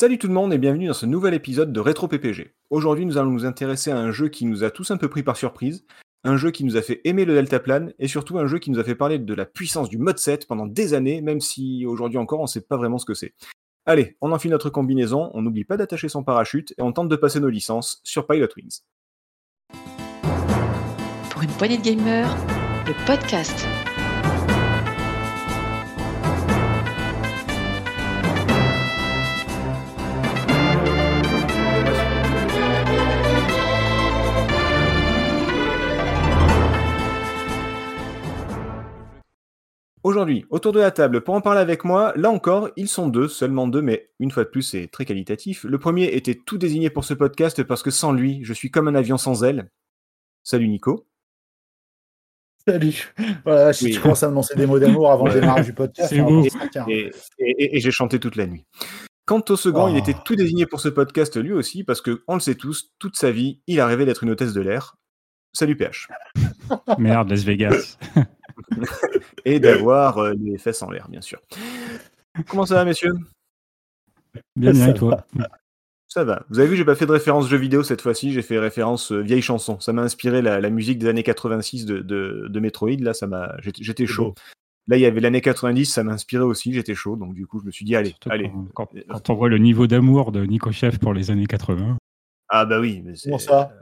Salut tout le monde et bienvenue dans ce nouvel épisode de Rétro PPG. Aujourd'hui, nous allons nous intéresser à un jeu qui nous a tous un peu pris par surprise, un jeu qui nous a fait aimer le deltaplane et surtout un jeu qui nous a fait parler de la puissance du mode 7 pendant des années, même si aujourd'hui encore on ne sait pas vraiment ce que c'est. Allez, on enfile notre combinaison, on n'oublie pas d'attacher son parachute et on tente de passer nos licences sur Pilot Wings. Pour une poignée de gamers, le podcast. Aujourd'hui, autour de la table, pour en parler avec moi, là encore, ils sont deux, seulement deux, mais une fois de plus, c'est très qualitatif. Le premier était tout désigné pour ce podcast parce que sans lui, je suis comme un avion sans aile. Salut Nico. Salut. Voilà, si Oui. tu commences à annoncer des mots d'amour avant le démarrage du podcast. Et, et- et j'ai chanté toute la nuit. Quant au second, Oh. il était tout désigné pour ce podcast lui aussi parce que, on le sait tous, toute sa vie, il a rêvé d'être une hôtesse de l'air. Salut PH. Merde, Las Vegas. Et d'avoir euh, les fesses en l'air, bien sûr. Comment ça va, messieurs? Bien, bien, et toi? Ça va. Vous avez vu, j'ai pas fait de référence jeu vidéo cette fois-ci, j'ai fait référence euh, vieille chanson. Ça m'a inspiré la, la musique des années 86 de, de, de Metroid. Là, ça m'a, j'étais, chaud. beau. Là, il y avait l'année 90, ça m'a inspiré aussi, j'étais chaud. Donc, du coup, je me suis dit, allez, Surtout allez. Quand, quand- quand on voit le niveau d'amour de Nico Chef pour les années 80. Ah, bah oui. Mais c'est, Comment ça?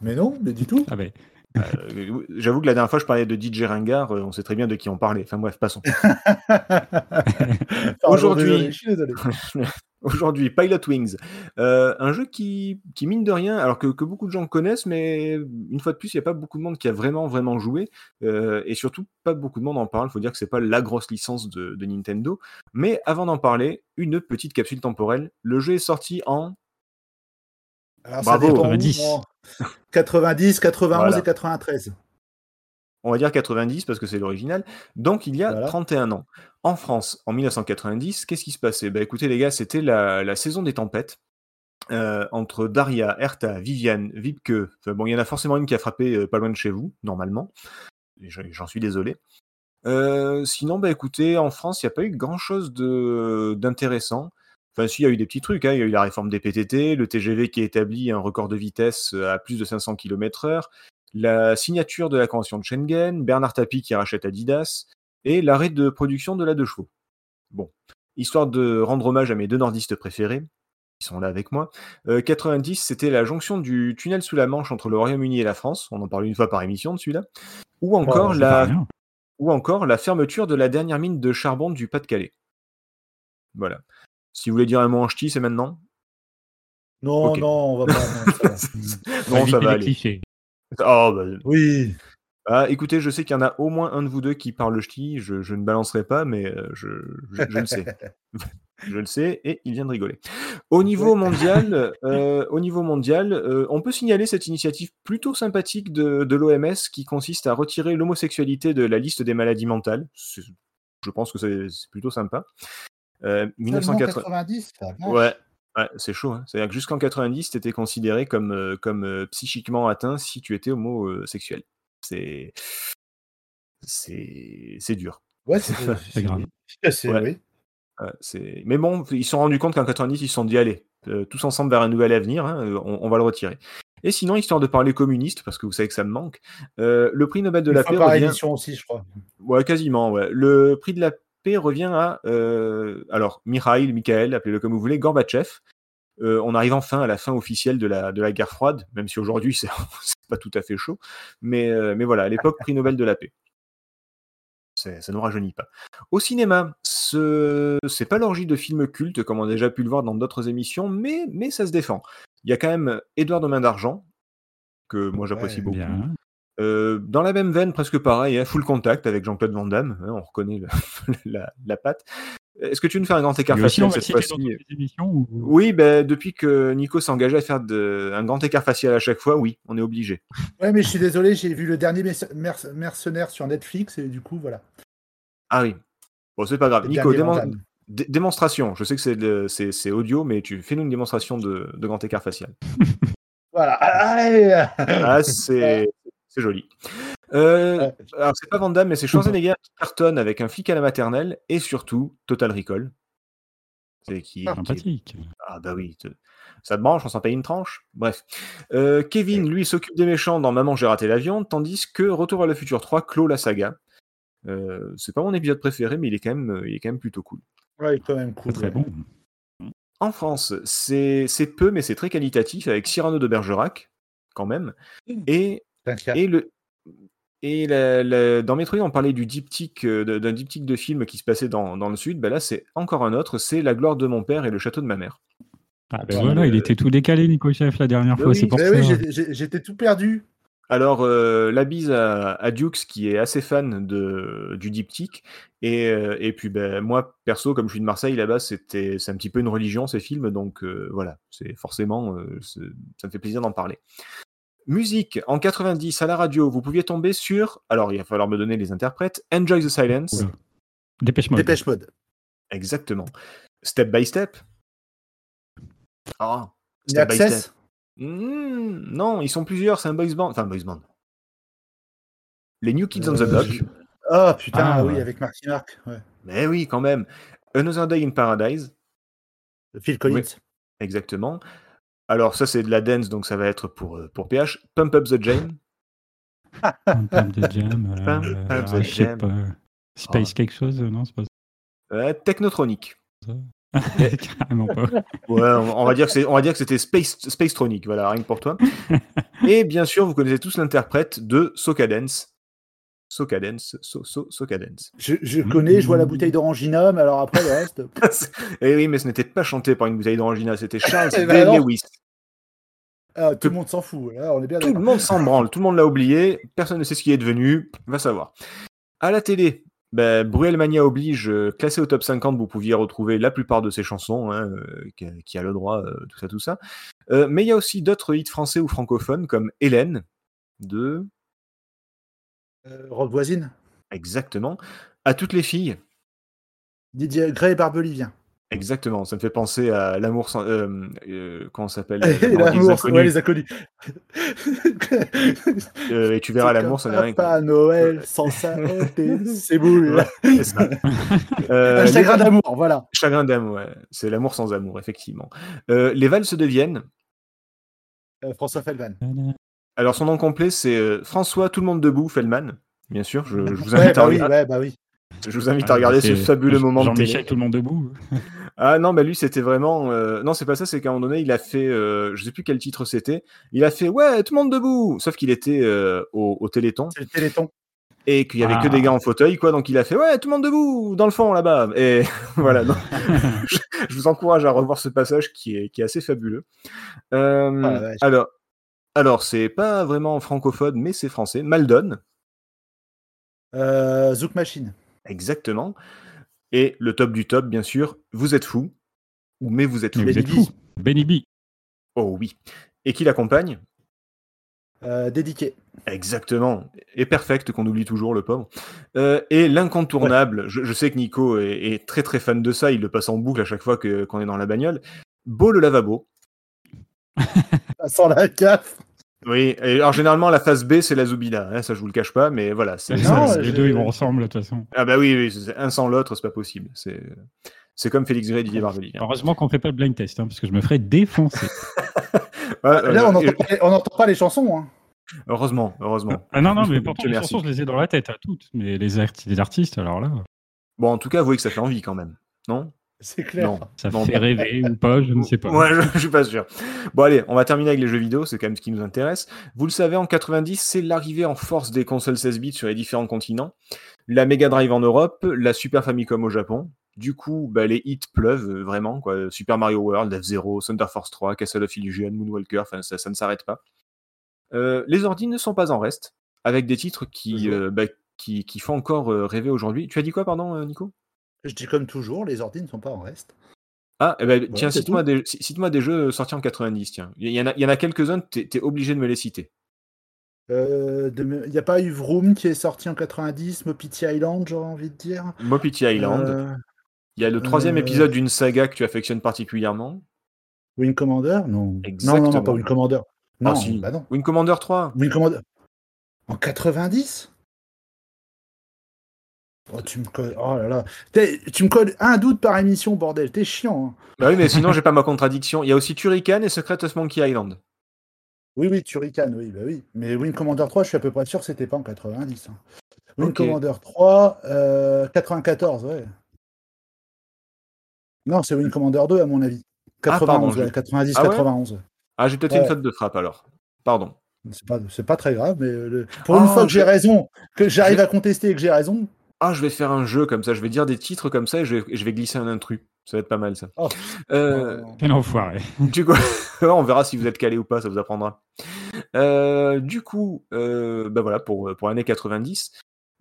Mais non, mais du tout. Ah ben, euh, j'avoue que la dernière fois, je parlais de DJ Ringard, euh, on sait très bien de qui on parlait. Enfin, bref, passons. Aujourd'hui-. Aujourd'hui, Pilot Wings, Euh, un jeu qui, qui, mine de rien, alors que, que beaucoup de gens connaissent, mais une fois de plus, il n'y a pas beaucoup de monde qui a vraiment, vraiment joué, euh, et surtout, pas beaucoup de monde en parle. Il faut dire que c'est pas la grosse licence de, de Nintendo. Mais avant d'en parler, une petite capsule temporelle. Le jeu est sorti en. Alors, Bravo. ça dépend où, 90. Moi. 90, 91 Voilà. et 93. on va dire 90 parce que c'est l'original, donc il y a Voilà. 31 ans. En France, en 1990, qu'est-ce qui se passait? Bah écoutez les gars, c'était la, la saison des tempêtes. euh, entre Daria, Erta, Viviane, Vipke, enfin, bon, il y en a forcément une qui a frappé euh, pas loin de chez vous, normalement. J'en suis désolé. Euh, sinon, bah écoutez, en France, il n'y a pas eu grand-chose de- d'intéressant. Enfin, si, il y a eu des petits trucs. hein. Il y a eu la réforme des PTT, le TGV qui établit un record de vitesse euh, à plus de 500 km/h, la signature de la convention de Schengen, Bernard Tapie qui rachète Adidas, et l'arrêt de production de la deux chevaux. Bon, histoire de rendre hommage à mes deux nordistes préférés, qui sont là avec moi. Euh, 90, c'était la jonction du tunnel sous la Manche entre le Royaume-Uni et la France. On en parle une fois par émission de celui-là. Ou encore, Oh, la, ou encore la fermeture de la dernière mine de charbon du Pas-de-Calais. Voilà. Si vous voulez dire un mot en ch'ti, c'est maintenant? Non, non, on va pas. non, ça va. Non, Éviter ça va les aller. clichés. Oh, bah, Oui. Ah, écoutez, je sais qu'il y en a au moins un de vous deux qui parle le ch'ti, je, je ne balancerai pas, mais euh, je, je, je le sais. je le sais, et il vient de rigoler. Au niveau mondial, euh, au niveau mondial euh, on peut signaler cette initiative plutôt sympathique de, de l'OMS qui consiste à retirer l'homosexualité de la liste des maladies mentales. Je pense que c'est plutôt sympa. Euh, Seulement 1980 90, ça va. Ouais, ouais, c'est chaud. Hein. C'est-à-dire que jusqu'en 90, tu étais considéré comme, euh, comme euh, psychiquement atteint si tu étais homosexuel. C'est. C'est c'est dur. Ouais, c'est C'est grave. c'est- Ouais. oui. Mais bon, ils se sont rendus compte qu'en 90, ils se sont dit allez, euh, tous ensemble vers un nouvel avenir, hein, euh, on, on va le retirer. Et sinon, histoire de parler communiste, parce que vous savez que ça me manque, euh, le prix Nobel de Une la paix par revient. aussi, je crois. Ouais, quasiment, ouais. Le prix de la paix revient à, euh, alors, Mikhail, Michael, appelez-le comme vous voulez, Gorbatchev. Euh, on arrive enfin à la fin officielle de la, de la guerre froide, même si aujourd'hui c'est pas tout à fait chaud. Mais, euh, mais voilà, à l'époque, prix Nobel de la paix. Ça ne nous rajeunit pas. Au cinéma, ce c'est pas l'orgie de films cultes, comme on a déjà pu le voir dans d'autres émissions, mais, mais ça se défend. Il y a quand même Édouard de Main d'Argent, que moi j'apprécie Ouais, beaucoup. Bien. Euh, dans la même veine, presque pareil, hein, full contact avec Jean-Claude Van Damme, hein, on reconnaît le- la, la patte. Est-ce que tu veux nous faire un grand écart facial cette fois-ci? ou- Oui, ben, depuis que Nico s'est engagé à faire de- un grand écart facial à chaque fois, oui, on est obligé. Ouais, mais je suis désolé, j'ai vu le dernier merc- merc- mercenaire sur Netflix et du coup, voilà. Ah oui. Bon, c'est pas grave. Le Nico, démon- démonstration. Je sais que c'est audio, mais tu fais-nous une démonstration de, de grand écart facial. Voilà. Allez Ah, c'est c'est joli. Euh, Ouais. alors, c'est pas Van Damme, mais c'est Schwarzenegger qui cartonne avec un flic à la maternelle et surtout Total Recall. C'est qui, Ah, qui est-. Ah bah oui, te- ça te branche, on s'en paye une tranche. Bref. Euh, Kevin, lui, s'occupe des méchants dans Maman, j'ai raté l'avion, tandis que Retour à le futur 3 clôt la saga. Euh, c'est pas mon épisode préféré, mais il est quand même, il est quand même plutôt cool. Ouais, il est quand même cool. Très, ouais. bon. En France, c'est c'est peu, mais c'est très qualitatif, avec Cyrano de Bergerac, quand même. Et, T'inquiète. Et le. Et la- la- dans Metroid, on parlait du diptyque, euh, d'un diptyque de film qui se passait dans, dans le sud. Ben là, c'est encore un autre, c'est La gloire de mon père et le château de ma mère. Ah, ben Qui, voilà, il euh, était tout décalé, Nico Chef, la dernière Ben fois. oui, c'est pour ça. oui, j'étais tout perdu. Alors, euh, la bise à, à Dukes, qui est assez fan de, du diptyque. Et, euh, et puis, ben, moi, perso, comme je suis de Marseille, là-bas, c'était, c'est un petit peu une religion, ces films. Donc, euh, voilà, c'est forcément, euh, ça me fait plaisir d'en parler. Musique, en 90, à la radio, vous pouviez tomber sur, alors il va falloir me donner les interprètes, Enjoy the Silence. Dépêche moi. Dépêche mode. exactement. Step by Step. Ah, Step by Step. Access Hmm, non, ils sont plusieurs, c'est un boys band. Enfin, boys band. Les New Kids on the Euh, Block. je- Ah putain, Ah, oui, ouais. avec Marky Mark. Ouais. Mais oui, quand même. Another Day in Paradise, Phil Collins. exactement. Alors, ça, c'est de la dance, donc ça va être pour, euh, pour PH. Pump Up the Jam. Pump de jam. euh, Pump euh, up the jam. pas. Space Oh. quelque chose Non, c'est pas Euh, Technotronic. ça. Carrément pas. Ouais, on, on va dire que c'est, on va dire que c'était Space, Spacetronic, voilà, rien que pour toi. Et bien sûr, vous connaissez tous l'interprète de Soca Dance. Soca Dance, so, so, Soca Dance. Je, je connais, je vois la bouteille d'Orangina, mais alors après le reste. Et Eh oui, mais ce n'était pas chanté par une bouteille d'Orangina, c'était Charles Eh ben. Lewis. Ah, tout le monde s'en fout. Là, on est bien Tout le monde s'en branle, tout le monde l'a oublié, personne ne sait ce qui est devenu, va savoir. À la télé, ben, Bruel Mania oblige, euh, classé au top 50, vous pouviez retrouver la plupart de ses chansons, hein, euh, qui, a, le droit, euh, tout ça, tout ça. Euh, mais il y a aussi d'autres hits français ou francophones, comme Hélène, de... Euh, voisine. Exactement. À toutes les filles, Didier Gray et Barbelivien. Exactement. Ça me fait penser à l'amour sans... Euh, euh, comment ça s'appelle Et L'amour inconnus. ouais, les inconnus. Euh, Et tu verras l'amour, ça n'est rien. Papa Noël, sans ça, c'est boule. Ouais, c'est ça. Euh, Un les- chagrin d'amour, voilà. Chagrin d'amour, ouais. c'est l'amour sans amour, effectivement. Euh, les valses de Vienne, Euh, François Feldman. alors son nom complet c'est euh, François Tout le monde debout Feldman, bien sûr, je, je vous Ouais, invite, à, bah oui, regarder, ouais, bah oui. je vous invite à regarder ce Ah, fabuleux moment de Jean-Michel, tout le monde debout. Ah non, bah lui c'était vraiment... euh, Non, c'est pas ça, c'est qu'à un moment donné, il a fait... euh, Je sais plus quel titre c'était, il a fait « Ouais, tout le monde debout !» Sauf qu'il était euh, au, au Téléthon, C'est le Téléthon. et qu'il y avait que Ah. des gars en fauteuil, quoi, donc il a fait « Ouais, tout le monde debout, dans le fond, là-bas !» Et voilà, je, je vous encourage à revoir ce passage qui est, qui est assez fabuleux. Euh, Ah, alors, alors c'est pas vraiment francophone, mais c'est français. Maldon, Zouk Machine. exactement. Et le top du top, bien sûr, Vous êtes fou, ou Mais vous êtes fou. Mais vous êtes Benny fou. Benny B. Oh oui. Et qui l'accompagne? Euh, dédié. Exactement. Et perfect, qu'on oublie toujours, le pauvre. Euh, et l'incontournable, je, je sais que Nico est, est très très fan de ça, il le passe en boucle à chaque fois que- qu'on est dans la bagnole. Beau le lavabo. Sans la CAF. Oui, et alors généralement la phase B c'est la Zoubida, hein, ça je vous le cache pas, mais voilà. c'est- Non, c'est- les deux, ils vont ensemble, de toute façon. Ah bah oui, oui c'est- un sans l'autre, c'est pas possible. C'est c'est comme Félix Gray et Didier Barbelivien. Heureusement qu'on fait pas le blind test, hein, parce que je me ferais défoncer. Là, on n'entend pas, on n'entend pas les chansons. Hein. Heureusement, heureusement. Ah non, non, mais pourtant, les chansons, je les ai dans la tête, à toutes. Mais les, les artistes, alors là, Bon, en tout cas, avouez que ça fait envie quand même, non? C'est clair. Non. ça Non, fait rêver ou pas, je ne sais pas. Ouais, je, je suis pas sûr. Bon, allez, on va terminer avec les jeux vidéo, c'est quand même ce qui nous intéresse. Vous le savez, en 90, c'est l'arrivée en force des consoles 16 bits sur les différents continents. La Mega Drive en Europe, la Super Famicom au Japon. Du coup, bah, les hits pleuvent euh, vraiment. Quoi. Super Mario World, F-Zero, Thunder Force 3, Castle of Illusion, Moonwalker, enfin, ça, ça ne s'arrête pas. Euh, les ordi ne sont pas en reste, avec des titres qui, euh, bah, qui, qui font encore rêver aujourd'hui. Tu as dit quoi, pardon, Nico? Je dis comme toujours, les ordi ne sont pas en reste. Ah, eh ben, tiens, cite-moi des, jeux sortis en 90, tiens. Il y en a, il y en a quelques-uns, t'es es obligé de me les citer. Euh, Il n'y a pas eu Vroom qui est sorti en 90, Mopiti Island, j'aurais envie de dire. Mopiti Island. Euh, Il y a le troisième euh, épisode d'une saga que tu affectionnes particulièrement. Wing Commander Non. Non, non, Exactement. non, pas Wing Commander. Non, Ah, si. bah non. Wing Commander 3. Wing Commander. En 90 Oh, tu me colles. Oh là là. Tu me colles un doute par émission, bordel. T'es chiant. hein. Bah oui, mais sinon, j'ai pas ma contradiction. Il y a aussi Turrican et Secret Monkey Island. Oui, oui, Turrican, oui, bah oui. Mais Wing Commander 3, je suis à peu près sûr que c'était pas en 90. hein. Wing. Commander 3, euh, 94, ouais. Non, c'est Wing Commander 2, à mon avis. Ah, 91, pardon, ouais, je- 90, Ah ouais 91. Ah, j'ai peut-être une faute de frappe alors. Pardon. C'est pas, pas très grave, mais euh, le- pour Oh, une fois que j'ai raison, que j'arrive à contester et que j'ai raison, Ah, je vais faire un jeu comme ça. Je vais dire des titres comme ça et je vais, je vais glisser un intrus. Ça va être pas mal ça. Oh. Euh, Quel enfoiré. Du coup, on verra si vous êtes calé ou pas, ça vous apprendra. Euh, du coup, euh, bah voilà, pour, pour l'année 90,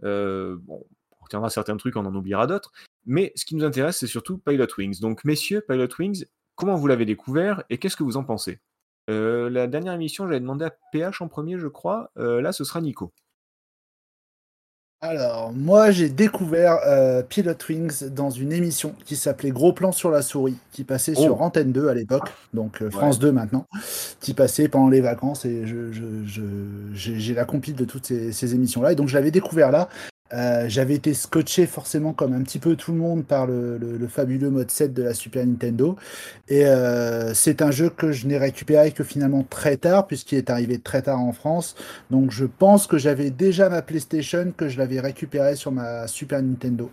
euh, bon, on retiendra certains trucs, on en oubliera d'autres. Mais ce qui nous intéresse, c'est surtout Pilot Wings. Donc, messieurs, Pilot Wings, comment vous l'avez découvert et qu'est-ce que vous en pensez? Euh, La dernière émission, j'avais demandé à PH en premier, je crois. Euh, là, ce sera Nico. Alors, moi, j'ai découvert euh, Pilot Wings dans une émission qui s'appelait Gros Plan sur la souris, qui passait Oh. sur Antenne 2 à l'époque, donc euh, France 2 maintenant, qui passait pendant les vacances et je, je- je- j'ai j'ai la compile de toutes ces, ces émissions-là. Et donc, je l'avais découvert là. Euh, J'avais été scotché forcément comme un petit peu tout le monde par le, le- le fabuleux mode 7 de la Super Nintendo. Et euh, c'est un jeu que je n'ai récupéré que finalement très tard, puisqu'il est arrivé très tard en France. Donc je pense que j'avais déjà ma PlayStation, que je l'avais récupéré sur ma Super Nintendo.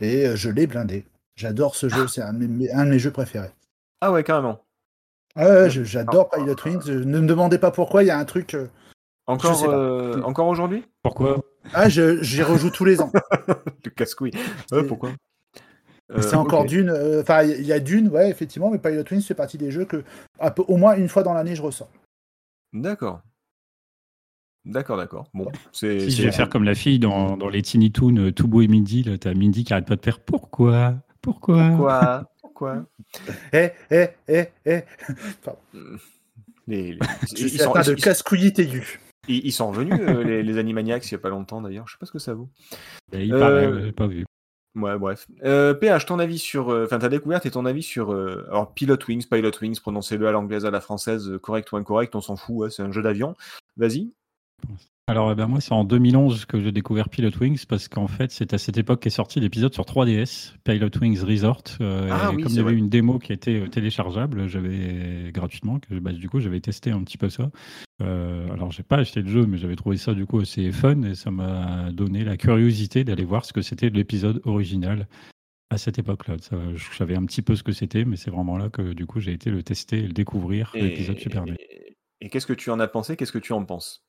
Et euh, je l'ai blindé. J'adore ce jeu, c'est un, de mes- un de mes jeux préférés. Ah ouais, carrément. Ah ouais, je- j'adore Pilot Wings. Ne me demandez pas pourquoi, il y a un truc. euh, Encore, euh, encore aujourd'hui? Pourquoi? Ah, je- j'y rejoue tous les ans. Le casse-couille. Ouais, pourquoi? Euh, c'est encore ok. Dune. euh, Enfin, il y a Dune, ouais, effectivement, mais Pilot Wings fait partie des jeux que, peu, au moins une fois dans l'année, je ressors. D'accord. D'accord, d'accord. Bon, c'est. Si je vais faire comme la fille dans, dans les Tiny Toons, euh, Tout beau et Mindy, là, t'as Mindy qui arrête pas de faire pourquoi? Pourquoi? Quoi Pourquoi? Eh, eh, eh, eh. Les- les- Je ils, suis sont, de ils- casse-couillite aiguë. Ils- ils sont revenus, euh, les, les Animaniacs, il n'y a pas longtemps d'ailleurs. Je sais pas ce que ça vaut. Il Euh, paraît, pas vu. Ouais, bref. Euh, PH, ton avis sur. euh, Enfin, ta découverte et ton avis sur. euh, alors, Pilot Wings, Pilot Wings, prononcez-le à l'anglaise, à la française, euh, correct ou incorrect, on s'en fout, ouais, c'est un jeu d'avion. Vas-y. Alors, eh ben, moi, c'est en 2011 que j'ai découvert Pilot Wings parce qu'en fait, c'est à cette époque qu'est sorti l'épisode sur 3DS, Pilot Wings Resort. euh, Ah et oui, comme il y avait vrai. une démo qui était euh, téléchargeable, j'avais gratuitement, que, bah, du coup, j'avais testé un petit peu ça. Euh, alors, j'ai pas acheté le jeu, mais j'avais trouvé ça du coup assez fun et ça m'a donné la curiosité d'aller voir ce que c'était l'épisode original à cette époque-là. Je savais un petit peu ce que c'était, mais c'est vraiment là que du coup, j'ai été le tester et le découvrir, l'épisode Super et qu'est-ce que tu en as pensé? Qu'est-ce que tu en penses?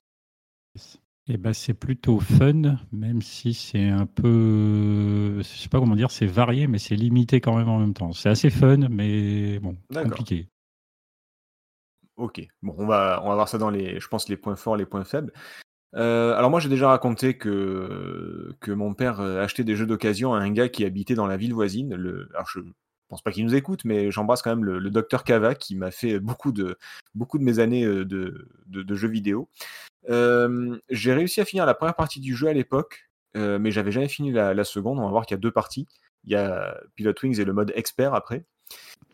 Eh ben, c'est plutôt fun, même si c'est un peu, je sais pas comment dire, c'est varié, mais c'est limité quand même en même temps. C'est assez fun, mais bon, compliqué. Ok, bon, on va, on va voir ça dans les, je pense, les points forts, les points faibles. Euh, alors moi, j'ai déjà raconté que, que mon père euh, achetait des jeux d'occasion à un gars qui habitait dans la ville voisine. Le, alors je pense pas qu'il nous écoute, mais j'embrasse quand même le, le docteur Cava qui m'a fait beaucoup de, beaucoup de mes années euh, de, de, de jeux vidéo. Euh, j'ai réussi à finir la première partie du jeu à l'époque, euh, mais j'avais jamais fini la, la seconde. On va voir qu'il y a deux parties. Il y a Pilot Wings et le mode expert après.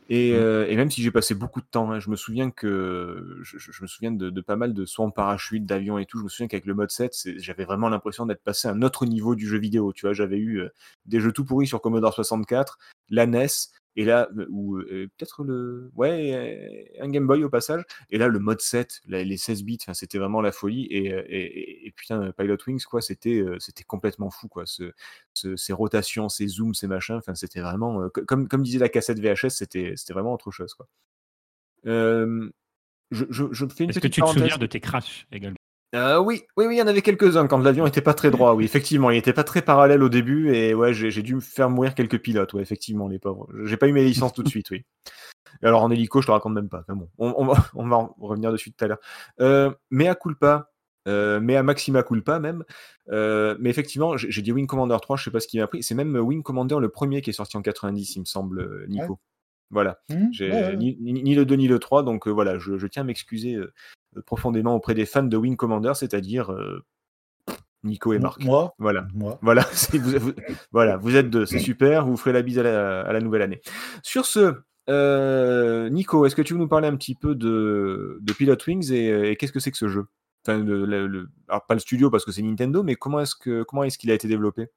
Et, euh, et même si j'ai passé beaucoup de temps, hein, je me souviens que je, me souviens de, de pas mal de sauts en parachute, d'avions et tout. Je me souviens qu'avec le mode 7, c'est- j'avais vraiment l'impression d'être passé à un autre niveau du jeu vidéo. Tu vois, j'avais eu des jeux tout pourris sur Commodore 64, la NES, et là, euh, ou euh, peut-être le, ouais, euh, un Game Boy au passage. Et là, le mode 7, la- les 16 bits, c'était vraiment la folie. Et, et, et- putain, Pilot Wings, quoi, c'était, c'était complètement fou, quoi. Ce, ce- ces rotations, ces zooms, ces machins, enfin, c'était vraiment, co- comme, comme disait la cassette VHS, c'était, c'était vraiment autre chose, quoi. Euh, je, je, je fais une Est-ce que tu te souviens de tes crashs également? Euh, oui, oui, oui, il y en avait quelques-uns quand l'avion était pas très droit. Oui, effectivement, il était pas très parallèle au début et ouais, j'ai dû me faire mourir quelques pilotes. Ouais, effectivement, les pauvres. J'ai pas eu mes licences tout de suite, oui. Et alors en hélico, je te raconte même pas. Enfin bon, on, on va, on va en revenir dessus tout à l'heure. Euh, mea culpa, euh, mea maxima culpa même. Euh, mais effectivement, j'ai dit Wing Commander 3, je sais pas ce qui m'a pris. C'est même Wing Commander le premier qui est sorti en 90, il me semble, Nico. Voilà. Mmh, J'ai ouais, ouais. ni, ni- ni le 2 ni le 3, donc euh, voilà, je, je tiens à m'excuser profondément auprès des fans de Wing Commander, c'est-à-dire euh, Nico et Marc. Moi, Voilà. moi. Voilà, vous, vous- voilà, vous êtes deux, c'est super, vous ferez la bise à la, à la nouvelle année. Sur ce, euh, Nico, est-ce que tu veux nous parler un petit peu de, de Pilot Wings et, et qu'est-ce que c'est que ce jeu? Enfin, le, le- le- alors pas le studio parce que c'est Nintendo, mais comment est-ce que comment est-ce qu'il a été développé?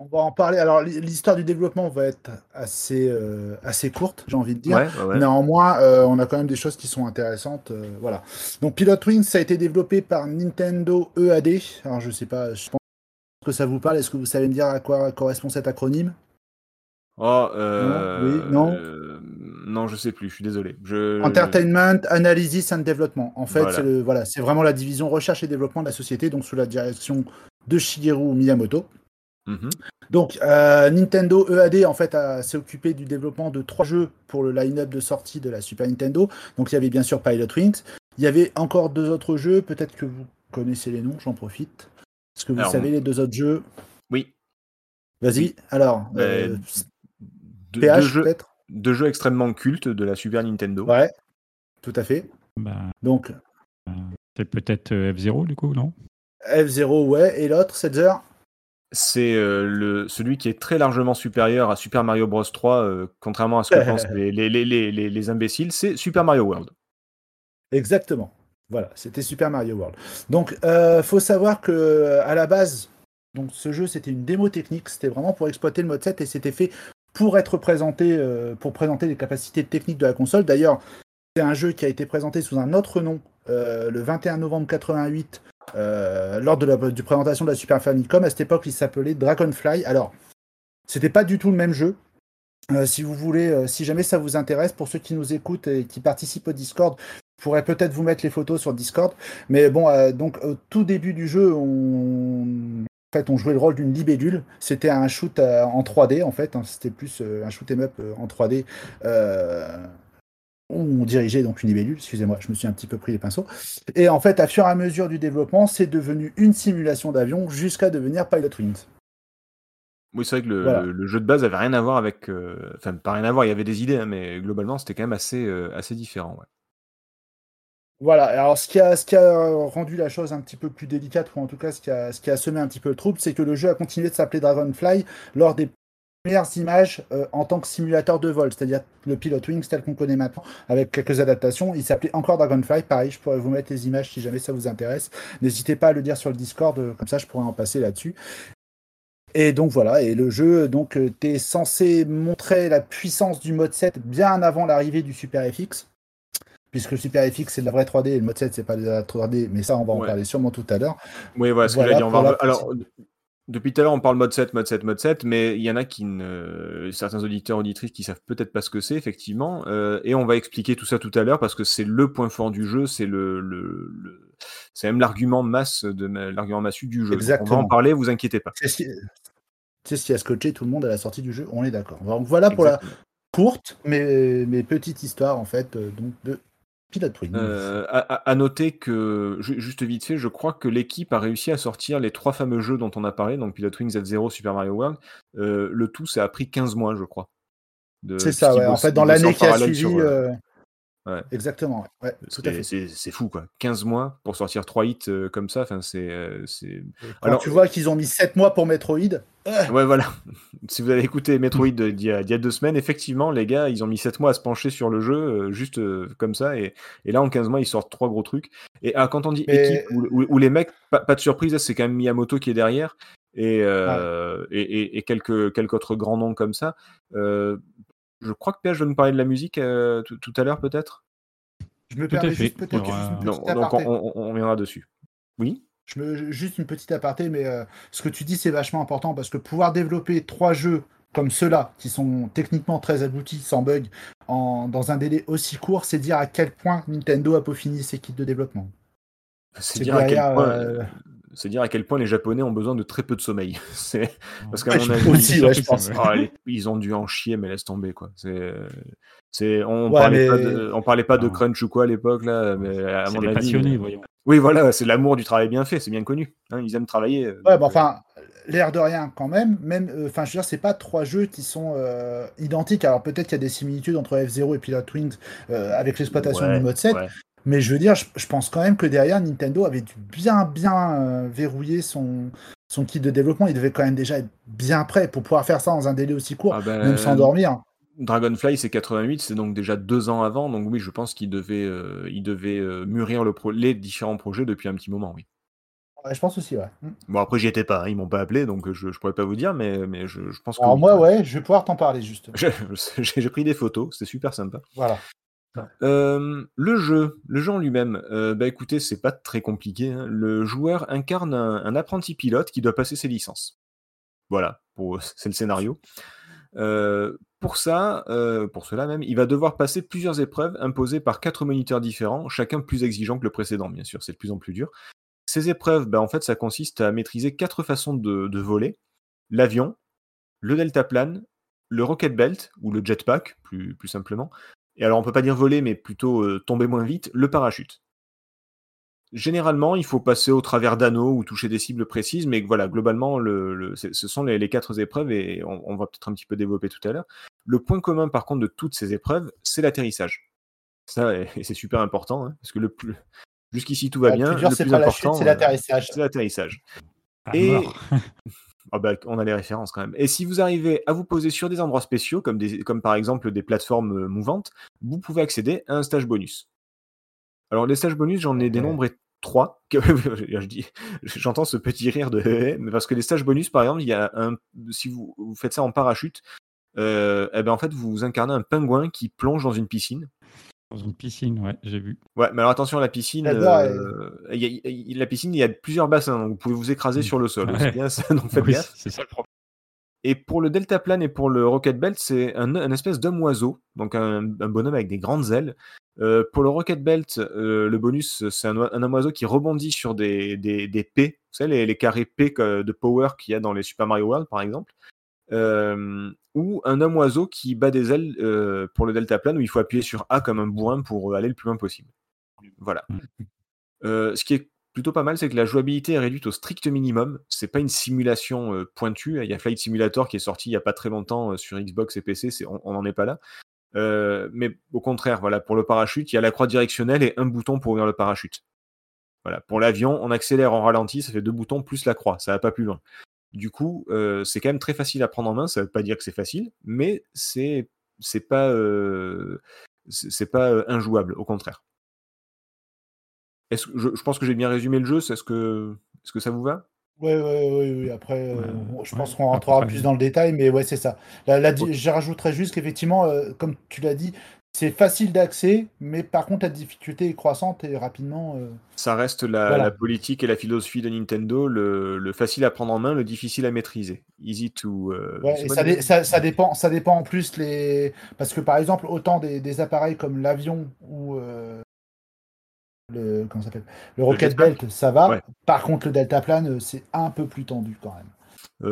On va en parler. Alors, l'histoire du développement va être assez, euh, assez courte, j'ai envie de dire. Néanmoins, euh, on a quand même des choses qui sont intéressantes. Euh, voilà. Donc, Pilot Wings, ça a été développé par Nintendo EAD. Alors, je sais pas, je pense que ça vous parle. Est-ce que vous savez me dire à quoi correspond cet acronyme? Oh, non, oui, non. non, je sais plus. Je suis désolé. Entertainment, Analysis and Development. En fait, c'est voilà, c'est vraiment la division recherche et développement de la société, donc sous la direction de Shigeru Miyamoto. Mhm. Donc, euh, Nintendo EAD en fait s'est occupé du développement de trois jeux pour le line-up de sortie de la Super Nintendo. Donc, il y avait bien sûr Pilot Wings. Il y avait encore deux autres jeux. Peut-être que vous connaissez les noms. J'en profite. Est-ce que vous savez les deux autres jeux? Oui. Vas-y. Alors, ben, euh, deux, jeux, peut-être? Deux jeux extrêmement cultes de la Super Nintendo. Ouais. Tout à fait. Bah, Donc. Euh, c'est peut-être F0 du coup, non? F0, ouais. Et l'autre, 7 heures c'est euh, celui qui est très largement supérieur à Super Mario Bros 3, euh, contrairement à ce que pensent les, les, les, les, imbéciles, c'est Super Mario World. Exactement. Voilà, c'était Super Mario World. Donc, euh, faut savoir que à la base, donc ce jeu c'était une démo technique, c'était vraiment pour exploiter le mode 7 et c'était fait pour être présenté, euh, pour présenter les capacités techniques de la console. D'ailleurs, c'est un jeu qui a été présenté sous un autre nom le 21 novembre 88 euh, lors de la présentation de la Super Famicom. À cette époque, il s'appelait Dragonfly. Alors, c'était pas du tout le même jeu. Euh, si vous voulez, euh, si jamais ça vous intéresse, pour ceux qui nous écoutent et qui participent au Discord, je pourrais peut-être vous mettre les photos sur Discord. Mais bon, donc au tout début du jeu, on, fait, on jouait le rôle d'une libellule. C'était un shoot en 3D, en fait. Hein. C'était plus un shoot 'em up en 3D on dirigeait donc une libellule, excusez-moi, je me suis un petit peu pris les pinceaux. Et en fait, à fur et à mesure du développement, c'est devenu une simulation d'avion jusqu'à devenir Pilot Wings. Oui, c'est vrai que le, jeu de base avait rien à voir avec. Euh, enfin, pas rien à voir, il y avait des idées, hein, mais globalement, c'était quand même assez, euh, assez différent. Voilà, alors ce qui, a, ce qui a rendu la chose un petit peu plus délicate, ou en tout cas ce qui a, ce qui a semé un petit peu le trouble, c'est que le jeu a continué de s'appeler Dragonfly lors des premières images euh, en tant que simulateur de vol, c'est-à-dire le Pilot Wings tel qu'on connaît maintenant, avec quelques adaptations. Il s'appelait encore Dragonfly. Pareil, je pourrais vous mettre les images si jamais ça vous intéresse. N'hésitez pas à le dire sur le Discord, euh, comme ça je pourrais en passer là-dessus. Et donc voilà, et le jeu donc était censé montrer la puissance du mode 7 bien avant l'arrivée du Super FX. Puisque le Super FX c'est de la vraie 3D et le mode 7 c'est pas de la 3D, mais ça on va en parler sûrement tout à l'heure. Oui, voilà ce que j'ai dit. Alors, depuis tout à l'heure, on parle mode 7, mode 7, mode 7, mais il y en a qui ne... certains auditeurs, auditrices qui savent peut-être pas ce que c'est, effectivement. Euh, et on va expliquer tout ça tout à l'heure parce que c'est le point fort du jeu, c'est le, le, c'est même l'argument masse de l'argument massu du jeu. Exactement. on va en parler, vous inquiétez pas. C'est ce, qui... a scotché tout le monde à la sortie du jeu, on est d'accord. Donc voilà pour la courte mais, mais petite histoire en fait euh, donc de Pilot euh, à, noter que, juste vite fait, je crois que l'équipe a réussi à sortir les trois fameux jeux dont on a parlé, donc Pilot Wings F0, Super Mario World. Euh, le tout, ça a pris 15 mois, je crois. C'est ça, ouais. en fait, dans l'année qui a suivi. Euh, Exactement, ouais, C'est fou, quoi. 15 mois pour sortir 3 hits euh, comme ça, enfin, c'est. Euh, Alors, tu vois qu'ils ont mis 7 mois pour Metroid. Ouais, voilà. si vous avez écouté Metroid d'il y, a deux semaines, effectivement, les gars, ils ont mis 7 mois à se pencher sur le jeu, euh, juste comme ça, et, et, là, en 15 mois, ils sortent trois gros trucs. Et ah, quand on dit équipe, où, les mecs, pas, de surprise, c'est quand même Miyamoto qui est derrière, et, et, et, quelques, quelques autres grands noms comme ça je crois que PH va nous parler de la musique euh, tout à l'heure, peut-être Je me permets juste peut-être Donc, on, on, reviendra dessus. Oui? Je me, Juste une petite aparté, mais euh, ce que tu dis, c'est vachement important parce que pouvoir développer trois jeux comme ceux-là, qui sont techniquement très aboutis, sans bug, en, dans un délai aussi court, c'est dire à quel point Nintendo a peaufiné ses kits de développement. C'est dire à quel point. Euh, c'est dire à quel point les Japonais ont besoin de très peu de sommeil. c'est parce qu'à mon avis, aussi, je pense. Ah, ils ont dû en chier, mais laisse tomber quoi. C'est, c'est, on, parlait pas de, on parlait pas de crunch ou quoi à l'époque là, mais à mon avis. Passionnés, voyons. Oui, voilà, c'est l'amour du travail bien fait, c'est bien connu. Hein, ils aiment travailler. Euh, ouais, bah, enfin, l'air de rien quand même. Même, euh, enfin, je veux dire, c'est pas trois jeux qui sont euh, identiques. Alors peut-être qu'il y a des similitudes entre F0 et Pilot Wings avec l'exploitation du mode 7, mais je veux dire, je, pense quand même que derrière, Nintendo avait dû bien, bien euh, verrouiller son, son kit de développement. Il devait quand même déjà être bien prêt pour pouvoir faire ça dans un délai aussi court, ah ben, même sans dormir. Dragonfly, c'est 88, c'est donc déjà deux ans avant. Donc oui, je pense qu'il devait, euh, il devait euh, mûrir le les différents projets depuis un petit moment, oui. je pense aussi, ouais. Mm. Bon, après, j'y étais pas, hein, ils m'ont pas appelé, donc je, je pourrais pas vous dire, mais, mais je, je pense que. Alors, oui, moi, ouais, je vais pouvoir t'en parler, justement. J'ai j'ai pris des photos, c'est super sympa. Voilà. Euh, le jeu, le jeu en lui-même, euh, bah écoutez, c'est pas très compliqué. hein. Le joueur incarne un, apprenti pilote qui doit passer ses licences. Voilà, c'est le scénario. Euh, pour ça, euh, pour cela même, il va devoir passer plusieurs épreuves imposées par quatre moniteurs différents, chacun plus exigeant que le précédent, bien sûr, c'est de plus en plus dur. Ces épreuves, bah, en fait, ça consiste à maîtriser quatre façons de, voler l'avion, le deltaplane, le rocket belt ou le jetpack, plus simplement. Et alors, on peut pas dire voler, mais plutôt euh, tomber moins vite, le parachute. Généralement, il faut passer au travers d'anneaux ou toucher des cibles précises, mais voilà, globalement, le, le- ce sont les, les quatre épreuves et on, on va peut-être un petit peu développer tout à l'heure. Le point commun, par contre, de toutes ces épreuves, c'est l'atterrissage. Ça, et c'est super important, hein, parce que le plus jusqu'ici tout va Bah, le bien. plus dur, le c'est plus important, chute, c'est l'atterrissage. c'est l'atterrissage. À Et-. Ah bah, on a les références quand même. Et si vous arrivez à vous poser sur des endroits spéciaux, comme, des, comme par exemple des plateformes euh, mouvantes, vous pouvez accéder à un stage bonus. Alors les stages bonus, j'en ai dénombré trois. Je dis- J'entends ce petit rire de mais parce que les stages bonus, par exemple, il y a un, si vous, vous faites ça en parachute, euh, eh ben en fait vous incarnez un pingouin qui plonge dans une piscine. Dans une piscine, ouais, j'ai vu. Ouais, mais alors attention, la piscine, J'adore, euh, il y a- il y a- la piscine, il y a plusieurs bassins, donc vous pouvez vous écraser Mm. sur le sol. Ouais. C'est bien ça, donc faites Oui, gaffe. c'est ça le problème. Et pour le deltaplane et pour le rocket belt, c'est un, un espèce d'homme-oiseau, donc un, un bonhomme avec des grandes ailes. Euh, pour le rocket belt, euh, le bonus, c'est un, oi- un homme-oiseau qui rebondit sur des, des, des P, vous savez, les, les carrés P de power qu'il y a dans les Super Mario World, par exemple. Ou un homme-oiseau qui bat des ailes pour le deltaplane, où il faut appuyer sur A comme un bourrin pour aller le plus loin possible. Voilà. Mm. Euh, ce qui est plutôt pas mal, c'est que la jouabilité est réduite au strict minimum. C'est pas une simulation euh, pointue. Il y a Flight Simulator qui est sorti il y a pas très longtemps euh, sur Xbox et PC. on n'en est pas là. Euh, mais au contraire, voilà, pour le parachute, il y a la croix directionnelle et un bouton pour ouvrir le parachute. Voilà. Pour l'avion, on accélère en ralenti, ça fait deux boutons plus la croix, ça va pas plus loin. Du coup, euh, c'est quand même très facile à prendre en main. Ça veut pas dire que c'est facile, mais c'est c'est pas euh, c'est c'est pas euh, injouable, au contraire. Est-ce que je, je pense que j'ai bien résumé le jeu. Est-ce que est-ce que ça vous va? Ouais, ouais, ouais, ouais, Après, euh, Ouais, je ouais, pense qu'on rentrera après- plus dans le détail, mais ouais, c'est ça. La, la. Je rajouterais juste qu'effectivement, euh, comme tu l'as dit, c'est facile d'accès, mais par contre, la difficulté est croissante et rapidement. euh, Ça reste la, Voilà. la politique et la philosophie de Nintendo, le, le facile à prendre en main, le difficile à maîtriser. Easy to. euh, Ouais, et ça, dé- ça, ça dépend, ça dépend en plus les parce que par exemple autant des, des appareils comme l'avion ou euh, le comment ça s'appelle le Rocket Belt, ça va. Ouais. Par contre le deltaplane, euh, c'est un peu plus tendu quand même.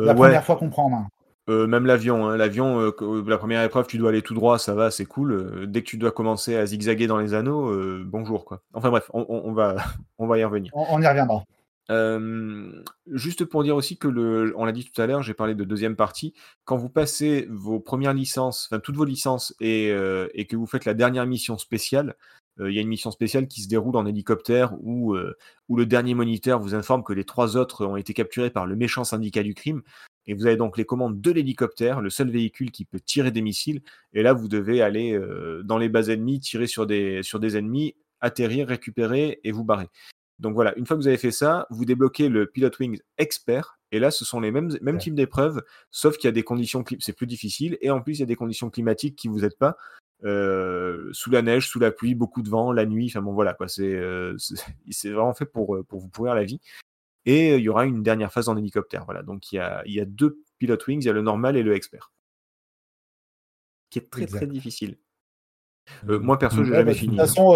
La ouais, première fois qu'on prend en main. Euh, même l'avion. hein. L'avion, euh, que- la première épreuve, tu dois aller tout droit, ça va, c'est cool. Euh, dès que tu dois commencer à zigzaguer dans les anneaux, euh, bonjour quoi. Enfin bref, on, va, on va y revenir. On, on y reviendra. Euh, juste pour dire aussi que le, on l'a dit tout à l'heure, j'ai parlé de deuxième partie. Quand vous passez vos premières licences, enfin toutes vos licences, et, euh, et que vous faites la dernière mission spéciale, euh, il y a une mission spéciale qui se déroule en hélicoptère où, euh, où le dernier moniteur vous informe que les trois autres ont été capturés par le méchant syndicat du crime. Et vous avez donc les commandes de l'hélicoptère, le seul véhicule qui peut tirer des missiles. Et là, vous devez aller euh, dans les bases ennemies, tirer sur des, sur des ennemis, atterrir, récupérer et vous barrer. Donc voilà, une fois que vous avez fait ça, vous débloquez le Pilot Wings Expert. Et là, ce sont les mêmes, mêmes Ouais. types d'épreuves, sauf qu'il y a des conditions, c'est plus difficile. Et en plus, il y a des conditions climatiques qui vous aident pas. Euh, sous la neige, sous la pluie, beaucoup de vent, la nuit. Enfin bon, voilà quoi. C'est euh, vraiment fait pour, euh, pour vous pourrir la vie. Et euh, il y aura une dernière phase en hélicoptère. Voilà. Donc il y a, il y a deux Pilot Wings, il y a le normal et le Expert. Qui est très très difficile. Euh, moi perso, Mm. j'ai Ouais, jamais bah, de fini. toute hein. façon,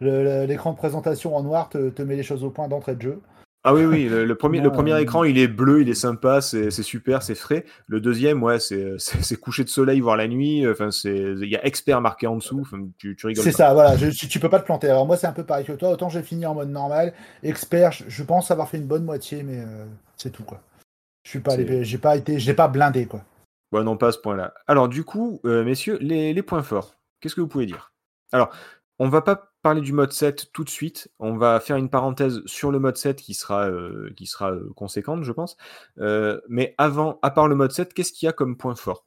euh, l'écran de présentation en noir te, te met les choses au point d'entrée de jeu. Ah oui, oui, le, le premier, le premier euh, écran, il est bleu, il est sympa, c'est super, c'est frais. Le deuxième, ouais, c'est coucher de soleil, voir la nuit. Enfin, c'est il y a expert marqué en dessous. Enfin, tu, tu rigoles C'est ça, voilà, je- tu, peux pas te planter. Alors moi c'est un peu pareil que toi, autant j'ai fini en mode normal, expert, je, je pense avoir fait une bonne moitié, mais euh, c'est tout quoi. Je suis pas, j'ai pas été, j'ai pas blindé quoi. Ouais, non, pas à ce point-là. Alors, du coup, euh, messieurs, les, les points forts, qu'est-ce que vous pouvez dire? Alors, on va pas parler du mode 7 tout de suite. On va faire une parenthèse sur le mode 7 qui sera, euh, qui sera euh, conséquente, je pense. Euh, mais avant, à part le mode 7, qu'est-ce qu'il y a comme point fort?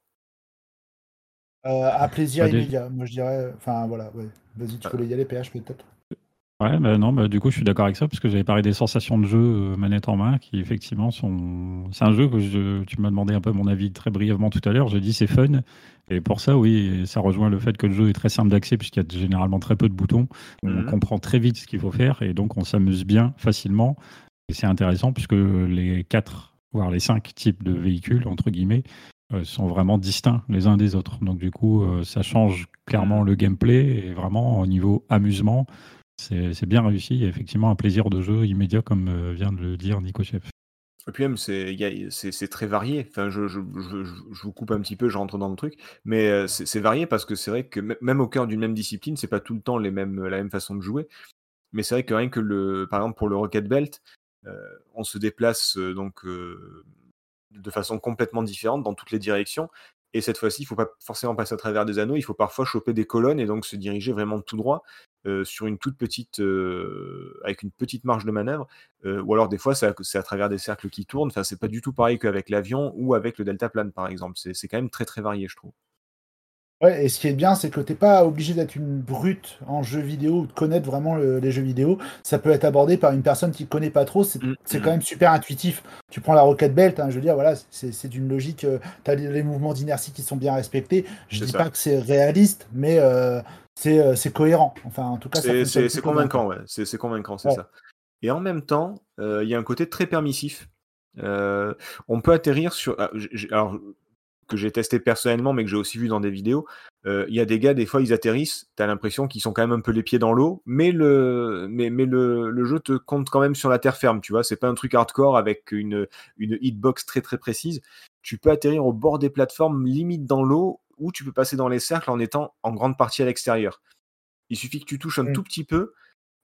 Euh, à plaisir Bah, immédiat, moi je dirais. Enfin voilà, ouais. Vas-y, tu voulais y aller, PH peut-être. Ouais, bah non, bah, du coup, je suis d'accord avec ça parce que j'avais parlé des sensations de jeu euh, manette en main qui, effectivement, sont. C'est un jeu que je... tu m'as demandé un peu mon avis très brièvement tout à l'heure. J'ai dit c'est fun. Et pour ça, oui, ça rejoint le fait que le jeu est très simple d'accès puisqu'il y a généralement très peu de boutons. On Mhm. comprend très vite ce qu'il faut faire et donc on s'amuse bien facilement. Et c'est intéressant puisque les quatre, voire les cinq types de véhicules, entre guillemets, euh, sont vraiment distincts les uns des autres. Donc du coup, euh, ça change clairement le gameplay et vraiment au niveau amusement, c'est bien réussi. Il y a effectivement un plaisir de jeu immédiat comme euh, vient de le dire Nico Chef. Et puis même, c'est très varié. Enfin, je, vous coupe un petit peu, je rentre dans le truc, mais euh, c'est varié parce que c'est vrai que même au cœur d'une même discipline, c'est pas tout le temps la même façon de jouer. Mais c'est vrai que rien que le, par exemple pour le Rocket Belt, euh, on se déplace donc de façon complètement différente dans toutes les directions. Et cette fois-ci, il faut pas forcément passer à travers des anneaux, il faut parfois choper des colonnes et donc se diriger vraiment tout droit euh, sur une toute petite, euh, avec une petite marge de manœuvre. Euh, ou alors des fois, c'est à, travers des cercles qui tournent. Enfin, c'est pas du tout pareil qu'avec l'avion ou avec le deltaplane, par exemple. C'est quand même très très varié, je trouve. Ouais, et ce qui est bien, c'est que t'es pas obligé d'être une brute en jeu vidéo ou de connaître vraiment le- les jeux vidéo. Ça peut être abordé par une personne qui connaît pas trop. C'est Mm, mm. quand même super intuitif. Tu prends la Rocket Belt, hein, je veux dire, voilà, c'est d'une logique. euh, T'as les, les mouvements d'inertie qui sont bien respectés. Je dis ça. pas que c'est réaliste, mais c'est euh, c'est cohérent. Enfin, en tout cas, C'est- quoi. convaincant, ouais. C'est convaincant, c'est Ouais. ça. Et en même temps, euh, il y a un côté très permissif. Euh, on peut atterrir sur. ah, alors, que j'ai testé personnellement, mais que j'ai aussi vu dans des vidéos. euh, Il y a des gars, des fois, ils atterrissent. Tu as l'impression qu'ils sont quand même un peu les pieds dans l'eau, mais, le, mais, mais le, le jeu te compte quand même sur la terre ferme. Tu vois, c'est pas un truc hardcore avec une, une hitbox très très précise. Tu peux atterrir au bord des plateformes, limite dans l'eau, ou tu peux passer dans les cercles en étant en grande partie à l'extérieur. Il suffit que tu touches un Mm. tout petit peu